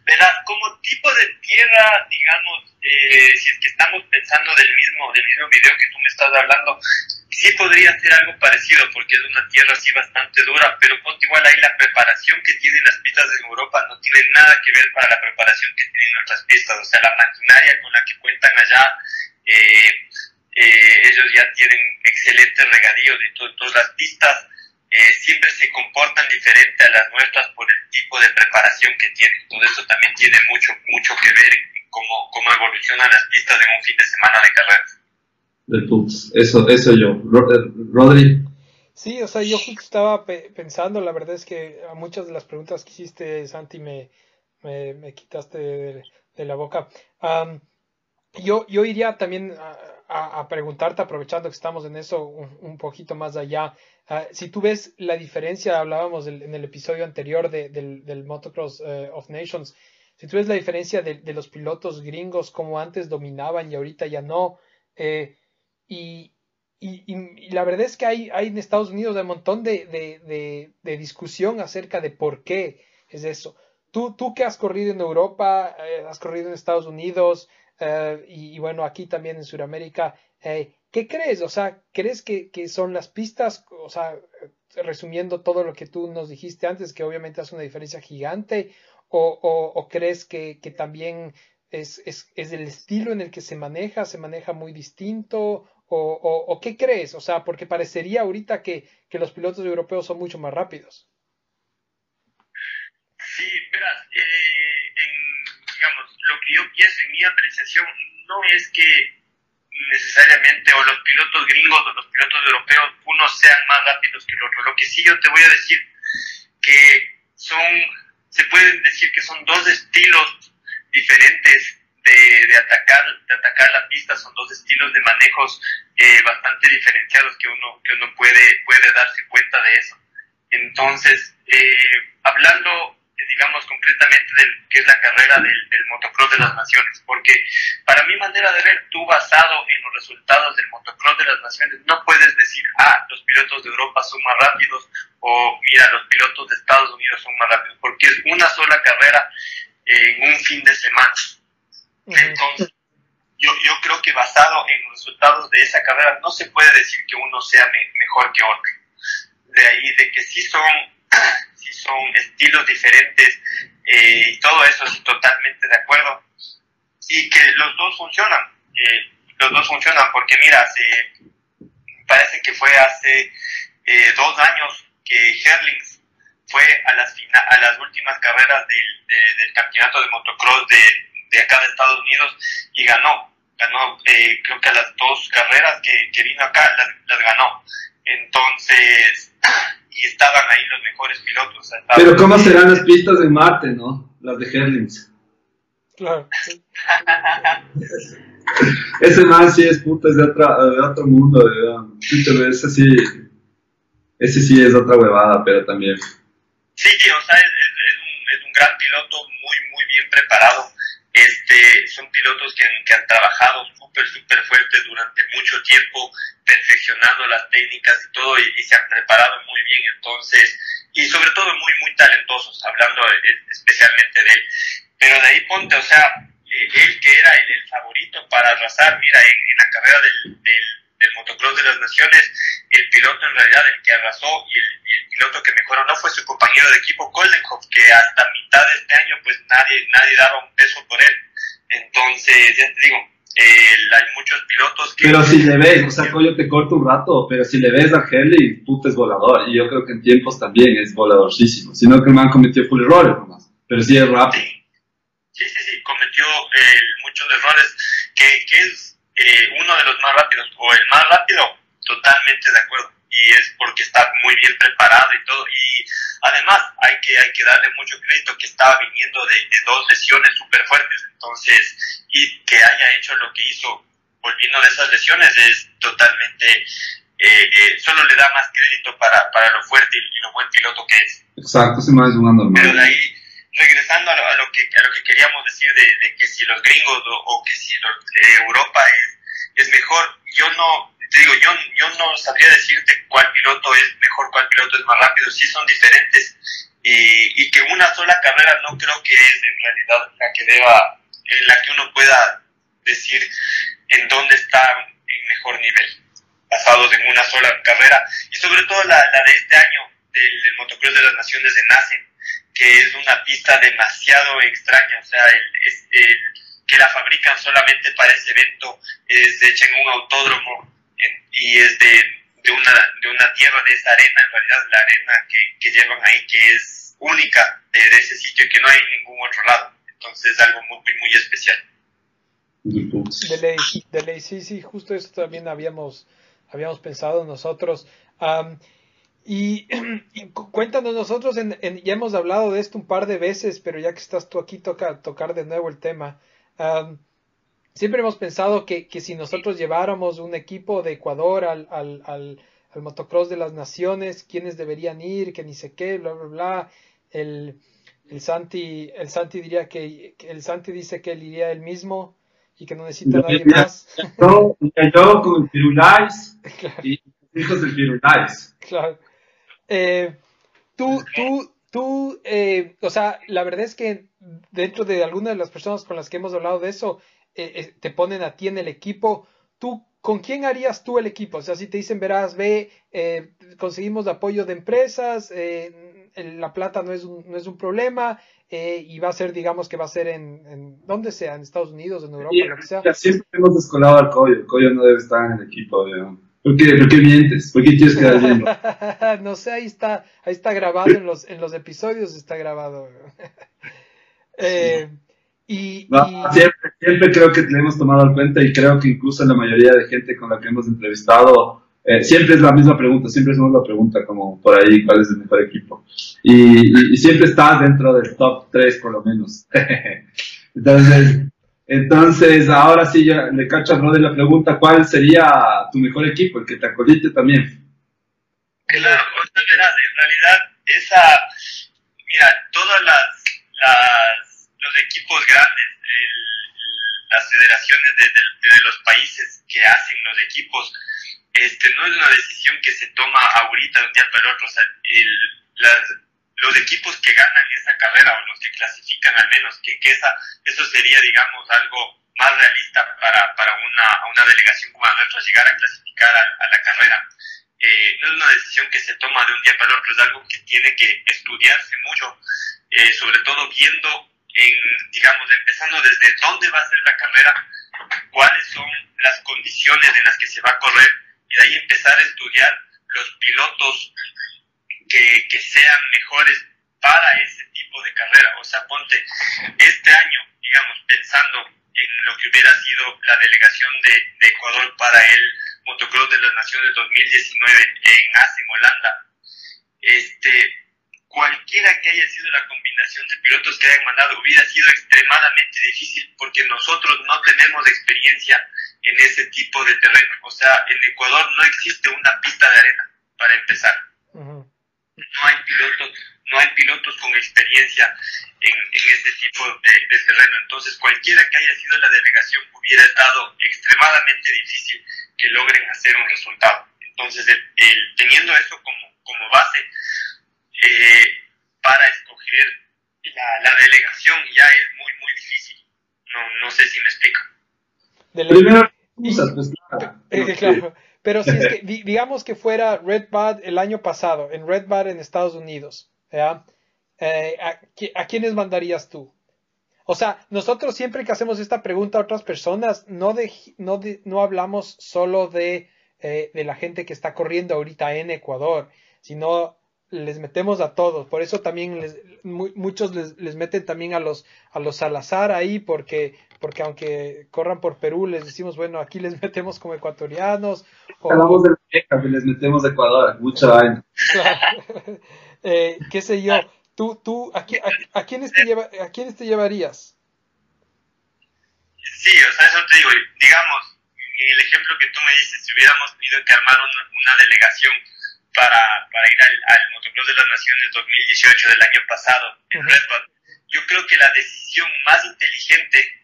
verás, como tipo de tierra, digamos, eh, si es que estamos pensando del mismo, del mismo video que tú me estás hablando, sí podría ser algo parecido porque es una tierra así bastante dura, pero ponte igual ahí la preparación que tienen las pistas en Europa no tiene nada que ver para la preparación que tienen nuestras pistas, o sea, la maquinaria con la que cuentan allá, eh, eh, ellos ya tienen excelentes regadíos y todo, todas las pistas eh, siempre se comportan diferente a las nuestras por el tipo de preparación que tienen. Todo eso también tiene mucho, mucho que ver en cómo, cómo evolucionan las pistas en un fin de semana de carreras. Eso, eso yo. Eh, Rodri. Sí, o sea, yo justo estaba pensando, la verdad es que a muchas de las preguntas que hiciste, Santi, me, me, me quitaste de, de, la boca. Um, yo, yo iría también a, a, preguntarte, aprovechando que estamos en eso un, poquito más allá, uh, si tú ves la diferencia, hablábamos en el episodio anterior de, del, Motocross uh, of Nations, si tú ves la diferencia de, los pilotos gringos, como antes dominaban y ahorita ya no, eh, y, y, la verdad es que hay, hay en Estados Unidos un montón de, de, de, discusión acerca de por qué es eso. Tú, tú que has corrido en Europa, eh, has corrido en Estados Unidos eh, y, bueno, aquí también en Sudamérica, eh, ¿qué crees? O sea, ¿crees que, que, son las pistas? O sea, resumiendo todo lo que tú nos dijiste antes, que obviamente hace una diferencia gigante, o, o, crees que, que también es, es, es, el estilo en el que se maneja, se maneja muy distinto, o, o, qué crees? O sea, porque parecería ahorita que, que, los pilotos europeos son mucho más rápidos. Sí, verás, eh, digamos, lo que yo pienso en mi apreciación no es que necesariamente o los pilotos gringos o los pilotos europeos unos sean más rápidos que el otro. Lo que sí yo te voy a decir que son, se pueden decir que son dos estilos diferentes de, de, atacar, de atacar la pista, son dos estilos de manejos eh, bastante diferenciados que uno, que uno puede, puede darse cuenta de eso. Entonces, eh, hablando digamos, concretamente del que es la carrera del, del, motocross de las naciones, porque para mi manera de ver, tú basado en los resultados del motocross de las naciones, no puedes decir, ah, los pilotos de Europa son más rápidos, o mira, los pilotos de Estados Unidos son más rápidos, porque es una sola carrera en un fin de semana. Entonces, yo, yo creo que basado en los resultados de esa carrera, no se puede decir que uno sea mejor que otro. De ahí de que sí son son estilos diferentes eh, y todo eso, sí, totalmente de acuerdo. Y que los dos funcionan, eh, los dos funcionan porque mira, hace, parece que fue hace eh, dos años que Herlings fue a las, a las últimas carreras del, del campeonato de motocross de, de, acá de Estados Unidos y ganó, ganó creo que a las dos carreras que, que vino acá las ganó. Entonces, y estaban ahí los mejores pilotos. Pero ¿cómo serán las pistas de Marte, no? Las de Herlings. Claro. ese man sí es puta, es de, de otro mundo, ese sí, ese sí es otra huevada, pero también. Sí, o sea, es, es, un, es un gran piloto, muy, muy bien preparado. Este, son pilotos que, que han trabajado súper, súper fuertes durante mucho tiempo perfeccionando las técnicas y todo y, se han preparado muy bien entonces y sobre todo muy muy talentosos hablando especialmente de él. Pero de ahí ponte o sea eh, él que era el, favorito para arrasar mira en, la carrera del, del, motocross de las naciones el piloto en realidad el que arrasó y el, piloto que mejoró no fue su compañero de equipo Koldenhoff que hasta mitad de este año pues nadie nadie daba un peso por él entonces ya te digo hay muchos pilotos que... Pero si le ves, o sea, yo te corto un rato, pero si le ves a Hurley, puto es volador, y yo creo que en tiempos también es voladorísimo, sino que el man cometió full errores nomás, pero sí es rápido. Sí, sí, sí, cometió eh, muchos errores, que, que es eh, uno de los más rápidos, o el más rápido, totalmente de acuerdo, y es porque está muy bien preparado y todo, y además hay que, hay que darle mucho crédito que estaba viniendo de, de dos lesiones súper fuertes, entonces y que haya hecho lo que hizo volviendo de esas lesiones es totalmente, eh, eh, solo le da más crédito para, para lo fuerte y, lo buen piloto que es. Exacto, se me es un Pero de ahí, regresando a lo, a lo, que, a lo que queríamos decir de, que si los gringos o, que si eh, Europa es, es mejor, yo no, te digo, yo, yo no sabría decirte cuál piloto es mejor, cuál piloto es más rápido, sí son diferentes y, y que una sola carrera no creo que es en realidad la que deba en la que uno pueda decir en dónde está en mejor nivel, basados en una sola carrera. Y sobre todo la, la de este año del, del, motocross de las naciones de NACEN, que es una pista demasiado extraña, o sea, el, es, el, que la fabrican solamente para ese evento, es hecha en un autódromo en, y es de, de, una, de una tierra, de esa arena, en realidad la arena que, que llevan ahí, que es única de, de ese sitio y que no hay en ningún otro lado. Entonces es algo muy, muy especial. De ley, de ley, sí, sí, justo eso también habíamos, habíamos pensado nosotros. Y, cuéntanos nosotros, en, ya hemos hablado de esto un par de veces, pero ya que estás tú aquí, toca tocar de nuevo el tema. siempre hemos pensado que, que, si nosotros lleváramos un equipo de Ecuador al, al, al, al motocross de las naciones, quiénes deberían ir, que ni sé qué, bla, bla, bla, el el Santi, el Santi diría que, el Santi dice que él iría él mismo y que no necesita nadie más. Yo, yo con Firulais y hijos del Firulais. Claro. Eh, tú, tú, tú, eh, o sea, la verdad es que dentro de algunas de las personas con las que hemos hablado de eso, eh, eh, te ponen a ti en el equipo. ¿Tú con quién harías tú el equipo? O sea, si te dicen, verás, ve, eh, conseguimos apoyo de empresas, la plata no es un, no es un problema y va a ser, digamos, que va a ser en, en donde sea, en Estados Unidos, en Europa, lo que sea. Siempre hemos descolado al Coyo, el Coyo no debe estar en el equipo, ¿Por qué, ¿Por qué mientes? ¿Por qué quieres quedar bien? no sé, ahí está, ahí está grabado en los, en los episodios, está grabado. eh, y, Siempre, siempre creo que le hemos tomado en cuenta y creo que incluso la mayoría de gente con la que hemos entrevistado, eh, siempre es la misma pregunta, siempre hacemos la pregunta como por ahí, ¿cuál es el mejor equipo? Y, y, siempre estás dentro del top 3 por lo menos. Entonces, entonces, ahora sí, ya le cacho a de la pregunta, ¿cuál sería tu mejor equipo, el que te acolite también? Claro, o sea, verás, en realidad, esa, mira, todas las, los equipos grandes, las federaciones de, de, de, los países que hacen los equipos, este, no es una decisión que se toma ahorita de un día para el otro, o sea, el, las, los equipos que ganan esa carrera o los que clasifican al menos, que, que esa, eso sería, digamos, algo más realista para, para una, una delegación como la nuestra, llegar a clasificar a, a la carrera. Eh, no es una decisión que se toma de un día para otro, es algo que tiene que estudiarse mucho, eh, sobre todo viendo, en, digamos, empezando desde dónde va a ser la carrera, cuáles son las condiciones en las que se va a correr, y de ahí empezar a estudiar los pilotos que, que sean mejores para ese tipo de carrera. O sea, ponte, este año, digamos, pensando en lo que hubiera sido la delegación de, de Ecuador para el Motocross de las Naciones 2019 en Assen, Holanda, este, cualquiera que haya sido la combinación de pilotos que hayan mandado hubiera sido extremadamente difícil porque nosotros no tenemos experiencia en ese tipo de terreno. O sea, en Ecuador no existe una pista de arena, para empezar. Uh -huh no hay pilotos, no hay pilotos con experiencia en, en este tipo de, de, terreno. Entonces, cualquiera que haya sido la delegación hubiera estado extremadamente difícil que logren hacer un resultado. Entonces, el, el, teniendo eso como, como base, eh, para escoger la, la, delegación ya es muy, muy difícil. No, no sé si me explico. Primero, pues, claro. Eh, claro. Pero si es que, digamos que fuera Red Bud el año pasado, en Red Bud en Estados Unidos, ¿ya? Eh, ¿a, ¿a, quiénes mandarías tú? O sea, nosotros siempre que hacemos esta pregunta a otras personas, no, de, no, de, no hablamos solo de, eh, de la gente que está corriendo ahorita en Ecuador, sino les metemos a todos. Por eso también les, mu muchos les, les, meten también a los, a los Salazar ahí, porque, porque aunque corran por Perú, les decimos, bueno, aquí les metemos como ecuatorianos. O... Hablamos de Meca, les metemos de Ecuador, mucha vaina. eh, ¿Qué sé yo? ¿Tú, tú, a, a, a, quiénes te lleva, ¿A quiénes te llevarías? Sí, o sea, eso te digo, digamos, en el ejemplo que tú me dices, si hubiéramos tenido que armar una, una delegación para, para ir al, al Motocross de las Naciones 2018 del año pasado en uh -huh. Redbud, yo creo que la decisión más inteligente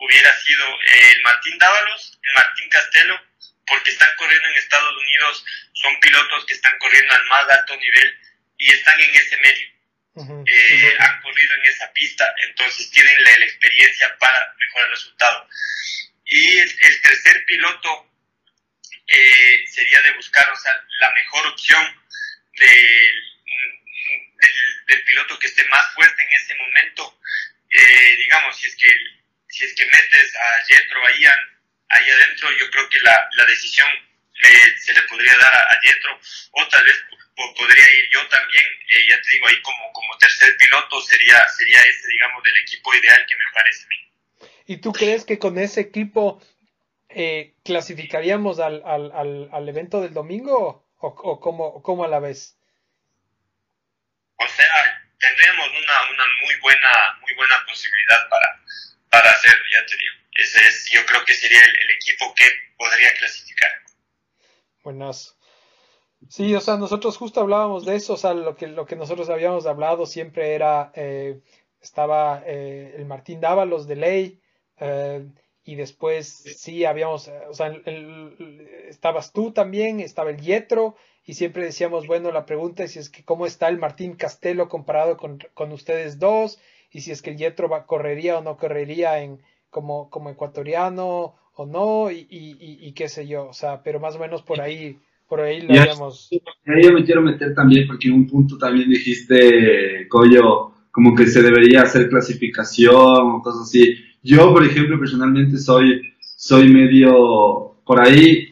hubiera sido eh, el Martín Dávalos, el Martín Castelo, porque están corriendo en Estados Unidos, son pilotos que están corriendo al más alto nivel y están en ese medio. Uh -huh. eh, uh -huh. Han corrido en esa pista, entonces tienen la, la experiencia para mejorar el resultado. Y el, el tercer piloto eh, sería de buscar o sea, la mejor opción del, del, del, piloto que esté más fuerte en ese momento. Eh, digamos, si es que si es que metes a Jetro ahí, ahí adentro, yo creo que la, la decisión le, se le podría dar a, a Jetro, o tal vez podría ir yo también, eh, ya te digo, ahí como, como tercer piloto sería, sería ese, digamos, del equipo ideal que me parece a mí. ¿Y tú crees que con ese equipo eh, clasificaríamos al, al, al, al, evento del domingo o, o cómo, cómo, a la vez? O sea, tendríamos una, una muy buena muy buena posibilidad para, para hacer, ya te digo. Ese es, yo creo que sería el, el equipo que podría clasificar. Buenas. Sí, o sea, nosotros justo hablábamos de eso, o sea, lo que, lo que nosotros habíamos hablado siempre era, eh, estaba eh, el Martín Dávalos de ley, eh, y después sí habíamos, eh, o sea, el- el- estabas tú también, estaba el Yetro, y siempre decíamos, bueno, la pregunta es es que cómo está el Martín Castelo comparado con, con ustedes dos, y si es que el Yetro va, correría o no correría en, como, como ecuatoriano o no, y, y, y- y qué sé yo, o sea, pero más o menos por ahí, por ahí lo habíamos... Ahí yo me quiero meter también, porque en un punto también dijiste, Coyo, como que se debería hacer clasificación o cosas así. Yo, por ejemplo, personalmente soy, soy medio, por ahí,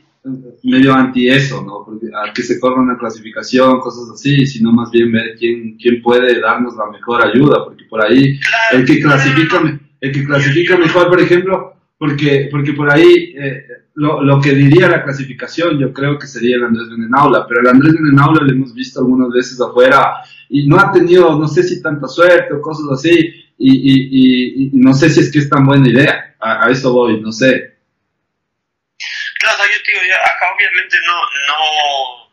medio anti eso, ¿no? Porque a que se corra una clasificación, cosas así, sino más bien ver quién, quién puede darnos la mejor ayuda, porque por ahí el que clasifica, el que clasifica mejor, por ejemplo, porque, porque por ahí eh, lo, lo que diría la clasificación yo creo que sería el Andrés Benenaula, pero el Andrés Benenaula lo hemos visto algunas veces afuera y no ha tenido, no sé si tanta suerte o cosas así, y, y, y, y no sé si es que es tan buena idea, a, a eso voy, no sé. Claro, o sea, yo te digo, ya, acá obviamente no, no,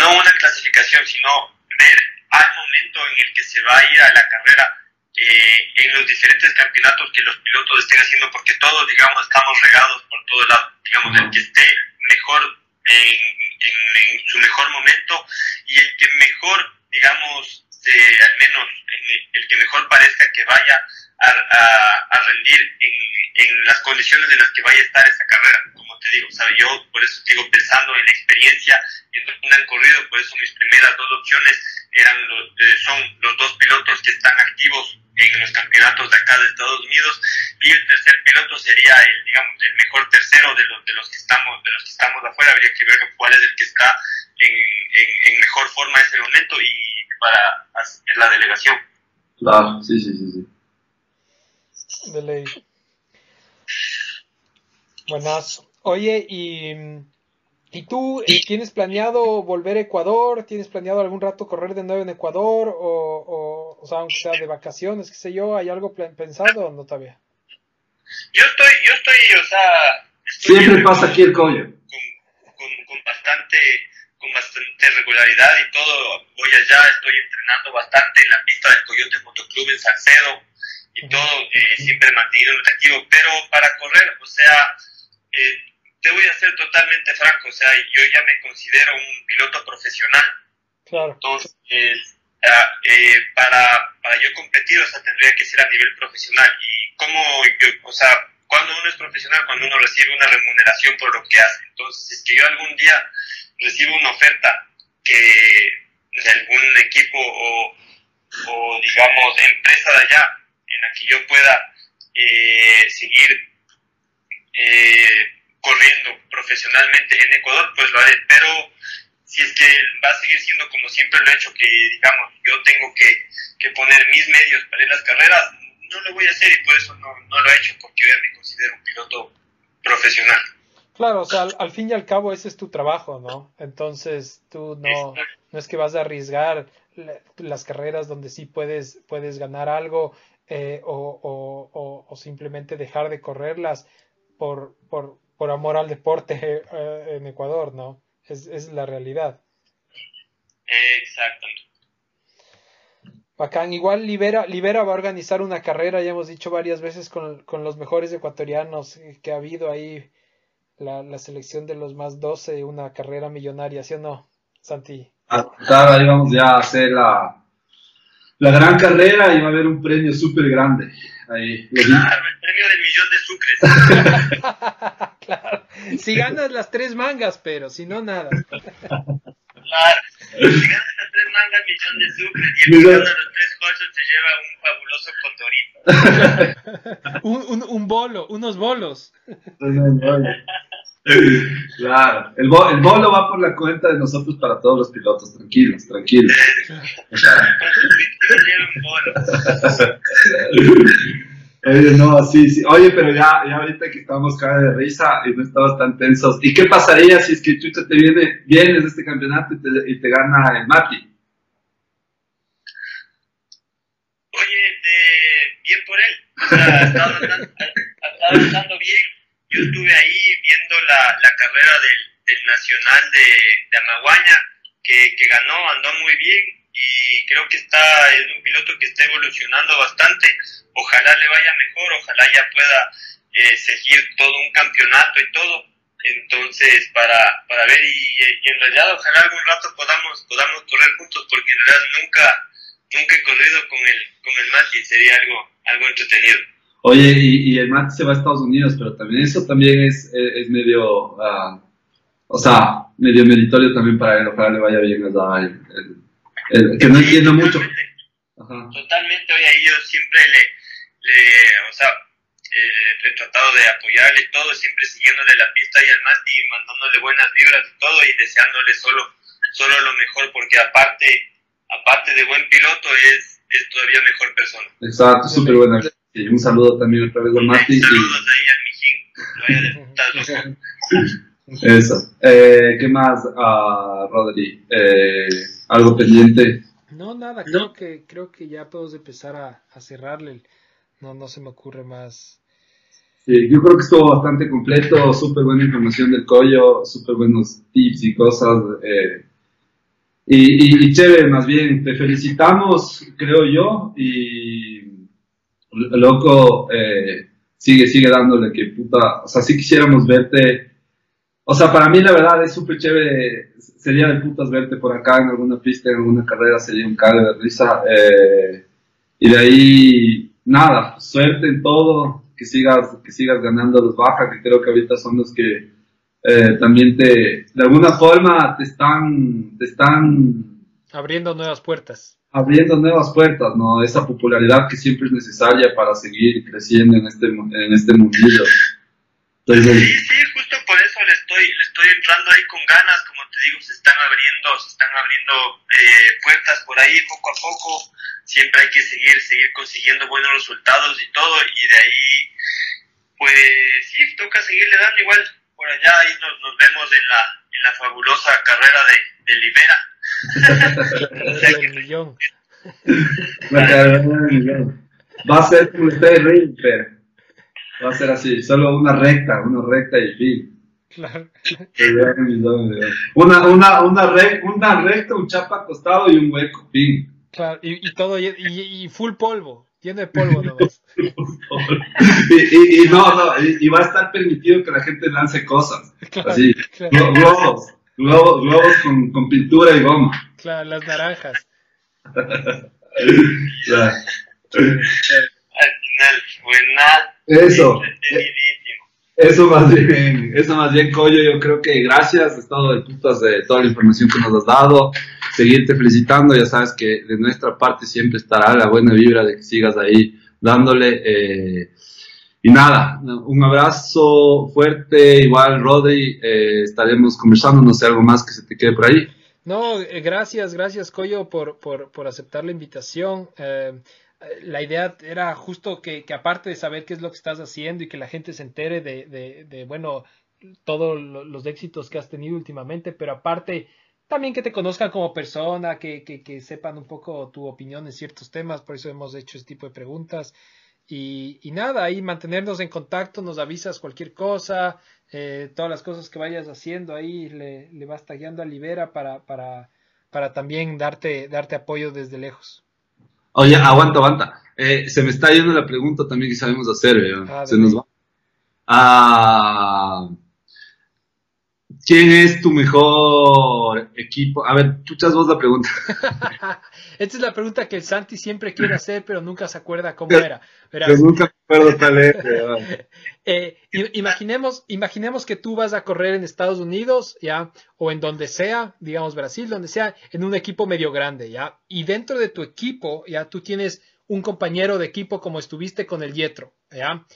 no una clasificación, sino ver al momento en el que se va a ir a la carrera eh, en los diferentes campeonatos que los pilotos estén haciendo, porque todos, digamos, estamos regados por todo lado. Digamos, el que esté mejor en, en- en su mejor momento y el que mejor, digamos, eh, al menos en el, que mejor parezca que vaya a, a- a rendir en, en las condiciones en las que vaya a estar esa carrera, como te digo, ¿sabe? yo por eso digo, pensando en la experiencia en donde han corrido, por eso mis primeras dos opciones eran los, eh, son los dos pilotos que están activos en los campeonatos de acá de Estados Unidos y el tercer piloto sería el digamos el mejor tercero de los de los que estamos de los que estamos afuera habría que ver cuál es el que está en, en, en mejor forma en ese momento y para hacer la delegación Claro, sí, sí, sí. sí. De ley. Buenas. Oye, y, ¿y tú eh, tienes planeado volver a Ecuador? ¿Tienes planeado algún rato correr de nuevo en Ecuador? O, o, o sea, aunque sea de vacaciones, qué sé yo, ¿hay algo pensado o no todavía? yo estoy yo estoy o sea estoy Siempre pasa aquí el Coyo. con, con, con bastante con bastante regularidad y todo voy allá estoy entrenando bastante en la pista del Coyote Motoclub en Salcedo y todo eh, siempre mantenido activo pero para correr o sea eh, te voy a ser totalmente franco o sea yo ya me considero un piloto profesional. Claro, entonces ah, eh, para, para yo competir o sea tendría que ser a nivel profesional. Y como yo o sea cuando uno es profesional cuando uno recibe una remuneración por lo que hace. Entonces si es que yo algún día recibo una oferta que de algún equipo o, o digamos empresa de allá en la que yo pueda eh, seguir eh, corriendo profesionalmente en Ecuador, pues lo haré. Pero si es que va a seguir siendo como siempre lo he hecho, que digamos yo tengo que, que poner mis medios para ir a las carreras, no lo voy a hacer y por eso no, no lo he hecho, porque yo ya me considero un piloto profesional. claro, o sea, al, al fin y al cabo ese es tu trabajo, ¿no? Entonces tú no, no es que vas a arriesgar la- las carreras donde sí puedes, puedes ganar algo eh, o, o, o, o simplemente dejar de correrlas por, por, por amor al deporte eh, en Ecuador, ¿no? Es, es la realidad. Exacto. Bacán. Igual Libera, Libera va a organizar una carrera, ya hemos dicho varias veces, con, con los mejores ecuatorianos eh, que ha habido ahí, la, la selección de los más 12, una carrera millonaria, ¿sí o no, Santi? Claro, ahí vamos ya a hacer la, la gran carrera y va a haber un premio súper grande. Ahí. Claro, el premio del millón de sucres. claro. Si ganas las tres mangas, pero si no, nada. Claro. Si ganas las tres mangas, millón de sucres. Y el que Millón. gana los tres colchos se lleva un fabuloso condorito. Un, un, un bolo, unos bolos. Claro, el, bo- el bolo va por la cuenta de nosotros para todos los pilotos, tranquilos, tranquilos. Oye, no, sí, sí. Oye, pero ya, ya ahorita que estamos cara de risa y no estamos tan tensos. ¿Y qué pasaría si es que Chucha te viene, vienes de este campeonato y te, y te gana el Mati? Oye, de, bien por él. O sea, ha estado andando bien. Yo estuve ahí viendo la, la carrera del, del Nacional de, de Amaguaña, que, que ganó, andó muy bien y creo que está, es un piloto que está evolucionando bastante. Ojalá le vaya mejor, ojalá ya pueda eh, seguir todo un campeonato y todo. Entonces, para, para ver, y, en realidad ojalá algún rato podamos, podamos correr juntos, porque en realidad nunca, nunca he corrido con el, con el Mati, sería algo, algo entretenido. Oye, y, y el Mati se va a Estados Unidos, pero también eso también es, es, es medio, ah, o sea, medio meritorio también para él, ojalá le vaya bien allá, el, el- el- que no entiendo mucho. Totalmente, Ajá. Totalmente, oye, yo siempre le, le o sea, eh, he tratado de apoyarle y todo, siempre siguiéndole la pista y al Mati, mandándole buenas vibras y todo y deseándole solo, solo lo mejor, porque aparte, aparte de buen piloto, es, es todavía mejor persona. Exacto, súper buena. Y un saludo también otra vez al Mati. y- Saludos ahí al Mijín. Eso. Eh, ¿Qué más, ah, Rodri? Eh, ¿Algo pendiente? No, nada, creo que, creo que ya podemos empezar a, a cerrarle. No, no se me ocurre más. Sí, yo creo que estuvo bastante completo, súper buena información del collo, súper buenos tips y cosas. eh, y, y, y chévere, más bien, te felicitamos, creo yo, y loco, eh, sigue, sigue dándole que puta, o sea, sí quisiéramos verte. O sea, para mí la verdad es súper chévere, sería de putas verte por acá en alguna pista, en alguna carrera, sería un cague de risa. eh, y de ahí, nada, suerte en todo, que sigas, que sigas ganando los baja, que creo que ahorita son los que eh, también te, de alguna forma te están, te están Abriendo nuevas puertas. Abriendo nuevas puertas, ¿no? Esa popularidad que siempre es necesaria para seguir creciendo en este, en este mundillo. Sí, sí, justo por eso le estoy, le estoy entrando ahí con ganas, como te digo, se están abriendo, se están abriendo eh, puertas por ahí poco a poco, siempre hay que seguir, seguir consiguiendo buenos resultados y todo, y de ahí, pues sí, toca seguirle dando igual, por allá ahí nos, nos vemos en la, en la fabulosa carrera de, de Libera. El millón. la carrera del millón. va a ser como usted, Rimper. Va a ser así, solo una recta, una recta y fin. Claro. Del. Una, una, una, rec- una recta, un chapa acostado y un hueco, fin. Claro, y, y todo, y, y- y full polvo, de polvo nomás. y, y, y no, no, y, y va a estar permitido que la gente lance cosas. Claro, Así, claro, globos, globos, globos con, con pintura y goma. claro, las naranjas. Al final, buena. Eso. Eso más bien, eso más bien, Coyo, yo creo que gracias, he estado de putas de toda la información que nos has dado, seguirte felicitando, ya sabes que de nuestra parte siempre estará la buena vibra de que sigas ahí dándole, eh, y nada, un abrazo fuerte, igual Rodri, eh, estaremos conversando, no sé, algo más que se te quede por ahí. No, eh, gracias, gracias Coyo por, por, por aceptar la invitación. Eh, la idea era justo que, aparte de saber qué es lo que estás haciendo y que la gente se entere de, de, de, bueno, todos lo- los éxitos que has tenido últimamente, pero aparte también que te conozcan como persona, que, que, que sepan un poco tu opinión en ciertos temas, por eso hemos hecho este tipo de preguntas. Y, y nada, ahí mantenernos en contacto, nos avisas cualquier cosa, eh, todas las cosas que vayas haciendo ahí, le, le vas tagueando a Libera para, para, para también darte, darte apoyo desde lejos. Oye, aguanta, aguanta, eh, se me está yendo la pregunta también que sabemos hacer, eh, Ah, se nos va. Ah, ¿Quién es tu mejor equipo? A ver, chuchas vos la pregunta. Esta es la pregunta que el Santi siempre quiere hacer, pero nunca se acuerda cómo era. Verás, nunca me acuerdo cuál es. eh, imaginemos, imaginemos que tú vas a correr en Estados Unidos, ya, o en donde sea, digamos Brasil, donde sea, en un equipo medio grande, ya, y dentro de tu equipo, ya, tú tienes un compañero de equipo como estuviste con el Yetro, ya.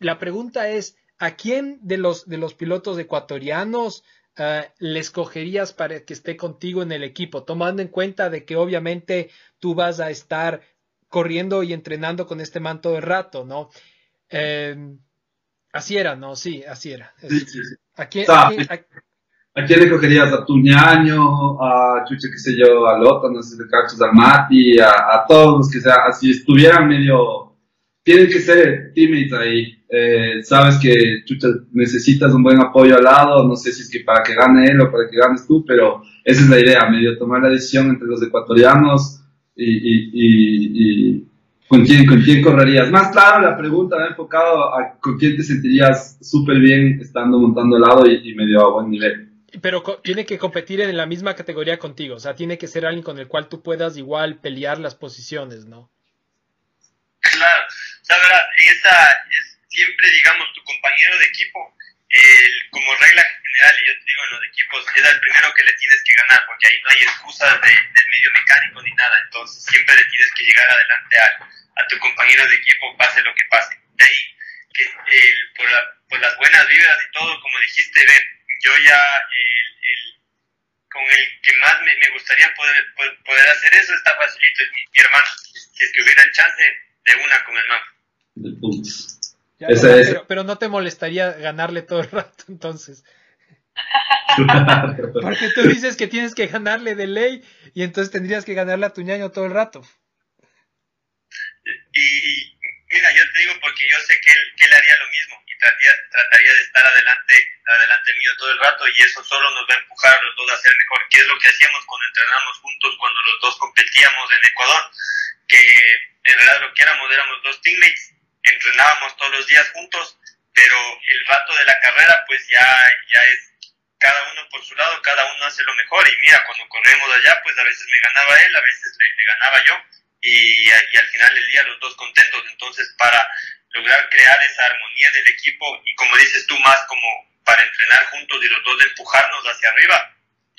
La pregunta es, ¿a quién de los, de los pilotos ecuatorianos eh, le escogerías para que esté contigo en el equipo, tomando en cuenta de que obviamente tú vas a estar corriendo y entrenando con este manto de rato, ¿no? Eh, así era, ¿no? Sí, así era. Sí, sí, sí. ¿A quién, Está. a quién- a- ¿A quién le cogerías? ¿A tu ñaño? ¿A chucha, qué sé yo? ¿A Lota? No sé cachas, al Mati? A, a todos los que sea. Si estuvieran medio tienen que ser teammates ahí. Eh, sabes que chucha, necesitas un buen apoyo al lado, no sé si es que para que gane él o para que ganes tú, pero esa es la idea, medio tomar la decisión entre los ecuatorianos y, y, y, y con, quién, con quién correrías. Más claro, la pregunta va enfocado a con quién te sentirías súper bien estando montando al lado y, y medio a buen nivel. Pero tiene que competir en la misma categoría contigo, o sea, tiene que ser alguien con el cual tú puedas igual pelear las posiciones, ¿no? Claro, la verdad, esa es siempre, digamos, tu compañero de equipo, el- como regla general, y yo te digo en los equipos, es el primero que le tienes que ganar, porque ahí no hay excusas de, del medio mecánico ni nada, entonces siempre le tienes que llegar adelante a, a tu compañero de equipo, pase lo que pase. De ahí, que el, por, la- por las buenas vibras y todo, como dijiste, ven, yo ya, el, el- con el que más me, me gustaría poder, poder hacer eso está facilito, es mi, mi hermano. Si es que hubiera el chance, de una con el man. Ya, Esa pero, es- pero- pero no te molestaría ganarle todo el rato, entonces. Porque tú dices que tienes que ganarle de ley y entonces tendrías que ganarle a tu ñaño todo el rato. Y, y, mira, yo te digo porque yo sé que él, que él haría lo mismo y trataría, trataría de estar adelante, adelante mío todo el rato y eso solo nos va a empujar a los dos a ser mejor, que es lo que hacíamos cuando entrenamos juntos, cuando los dos competíamos en Ecuador, que en realidad lo que éramos éramos dos teammates, entrenábamos todos los días juntos, pero el rato de la carrera pues ya, ya es cada uno por su lado, cada uno hace lo mejor y mira, cuando corremos allá pues a veces me ganaba él, a veces le ganaba yo y, y al final del día los dos contentos. Entonces, para lograr crear esa armonía del equipo y como dices tú, más como para entrenar juntos y los dos empujarnos hacia arriba,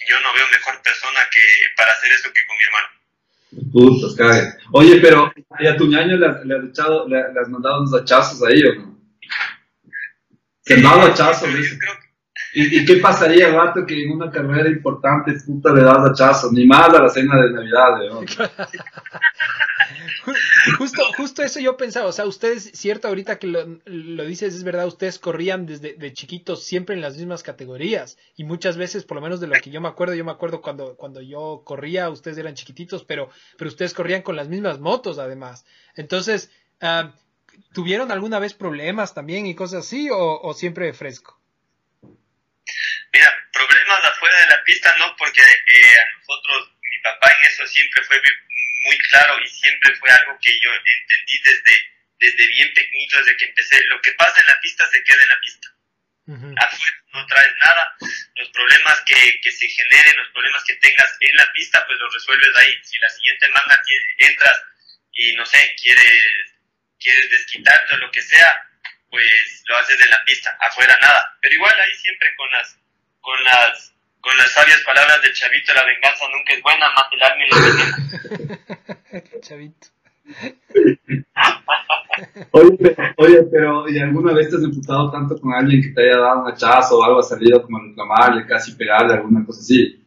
yo no veo mejor persona que para hacer eso que con mi hermano. Puntos, cague. Oye, pero ¿y a tu ñaño le has, echado, le, has mandado unos hachazos ahí o no? Se han dado hachazos, ¿Y, ¿Y qué pasaría, gato, que en una carrera importante, puta, le das hachazos? Ni más a la cena de Navidad, weón. Justo, justo eso yo pensaba, o sea, ustedes, cierto, ahorita que lo, lo dices, es verdad, ustedes corrían desde de chiquitos siempre en las mismas categorías y muchas veces, por lo menos de lo que yo me acuerdo, yo me acuerdo cuando, cuando yo corría, ustedes eran chiquititos, pero, pero ustedes corrían con las mismas motos además. Entonces, ah, ¿tuvieron alguna vez problemas también y cosas así o, o siempre fresco? Mira, problemas afuera de la pista no, porque eh, a nosotros, mi papá en eso siempre fue muy claro y siempre fue algo que yo entendí desde, desde bien pequeñito, desde que empecé. Lo que pasa en la pista se queda en la pista. Ujú. Afuera no traes nada. Los problemas que, que se generen, los problemas que tengas en la pista, pues los resuelves ahí. Si la siguiente manga entras y no sé, quieres, quieres desquitarte o lo que sea, pues lo haces en la pista. Afuera nada. Pero igual ahí siempre con las con las con las sabias palabras del chavito la venganza nunca es buena mate el alma y la venganza Chavito. Oye, pero, oye, pero ¿y alguna vez te has imputado tanto con alguien que te haya dado un hachazo o algo, has salido como a reclamarle, casi pegarle, alguna cosa así?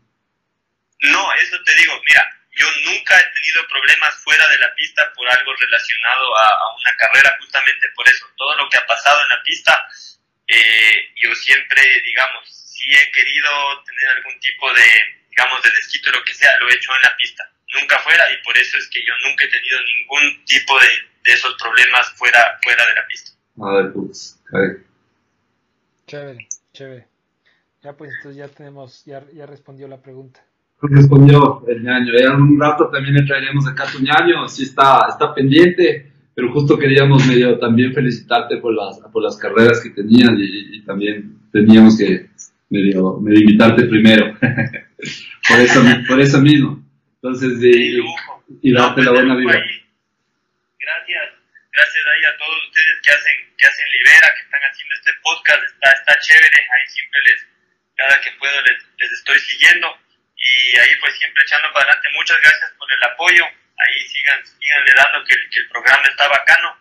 no eso te digo mira yo nunca he tenido problemas fuera de la pista por algo relacionado a, a una carrera justamente por eso todo lo que ha pasado en la pista eh, yo siempre digamos si he querido tener algún tipo de digamos de desquito lo que sea lo he hecho en la pista nunca fuera y por eso es que yo nunca he tenido ningún tipo de, de esos problemas fuera fuera de la pista A ver, pues, cague. Chévere, chévere. Ya pues entonces ya tenemos, ya, ya respondió la pregunta. Respondió el ñaño. En un rato también le traeremos acá a tu ñaño. Sí está, está pendiente, pero justo queríamos medio también felicitarte por las, por las carreras que tenías y, y también teníamos que medio, medio invitarte primero. por, eso, por eso mismo. Entonces, de y, y darte la pues, buena lujo vida. Gracias, gracias ahí a todos ustedes que hacen, que hacen Libera, que están haciendo este podcast, está, está chévere, ahí siempre les, cada que puedo les, les estoy siguiendo y ahí pues siempre echando para adelante. Muchas gracias por el apoyo, ahí sigan, síganle dando que, que el programa está bacano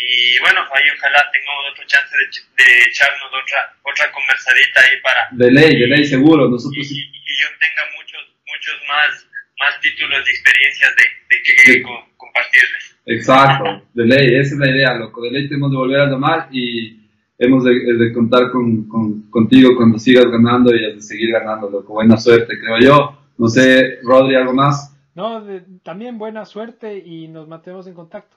y bueno, ahí ojalá tengamos otra chance de, de echarnos otra, otra conversadita ahí para, De ley, de ley, seguro. y, Nosotros sí. y- y yo tenga muchos muchos más más títulos y experiencias de, de que, co- compartirles. Exacto, de ley, esa es la idea, loco. De ley tenemos de volver a llamar y hemos de, de contar con, con- contigo cuando sigas ganando y has de seguir ganando, loco. Buena suerte, creo yo. No sé, Rodri, ¿algo más? No, de- también buena suerte y nos mantenemos en contacto.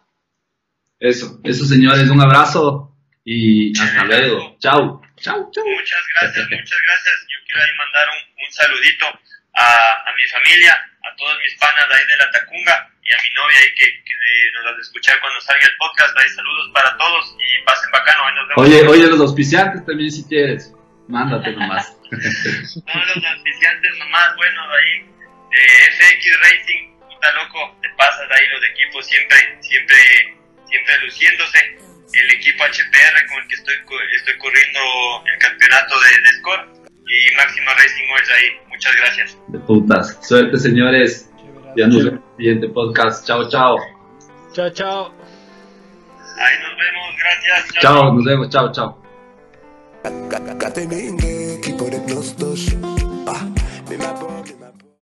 Eso, eso señores, un abrazo y hasta luego. Chao, chao, chao. Muchas gracias, muchas gracias. Yo quiero ahí mandar un, un saludito a, a, mi familia, a todos mis panas de ahí de la Tacunga y a mi novia ahí que, que nos va a escuchar cuando salga el podcast. Ahí saludos para todos y pasen bacano. Ahí nos vemos. Oye, oye, los auspiciantes también si quieres. Mándate nomás. no, los auspiciantes nomás, bueno, ahí eh, FX Racing, puta loco, te pasas ahí los equipos siempre, siempre, siempre luciéndose. El equipo HPR con el que estoy, estoy corriendo el campeonato de, de Score y Máxima Racing World ahí. Muchas gracias. De putas. Suerte, señores. Ya nos vemos en el siguiente podcast. Chao, chao. Chao, chao. Ahí nos vemos. Gracias. Chao, chao nos vemos. Chao, chao.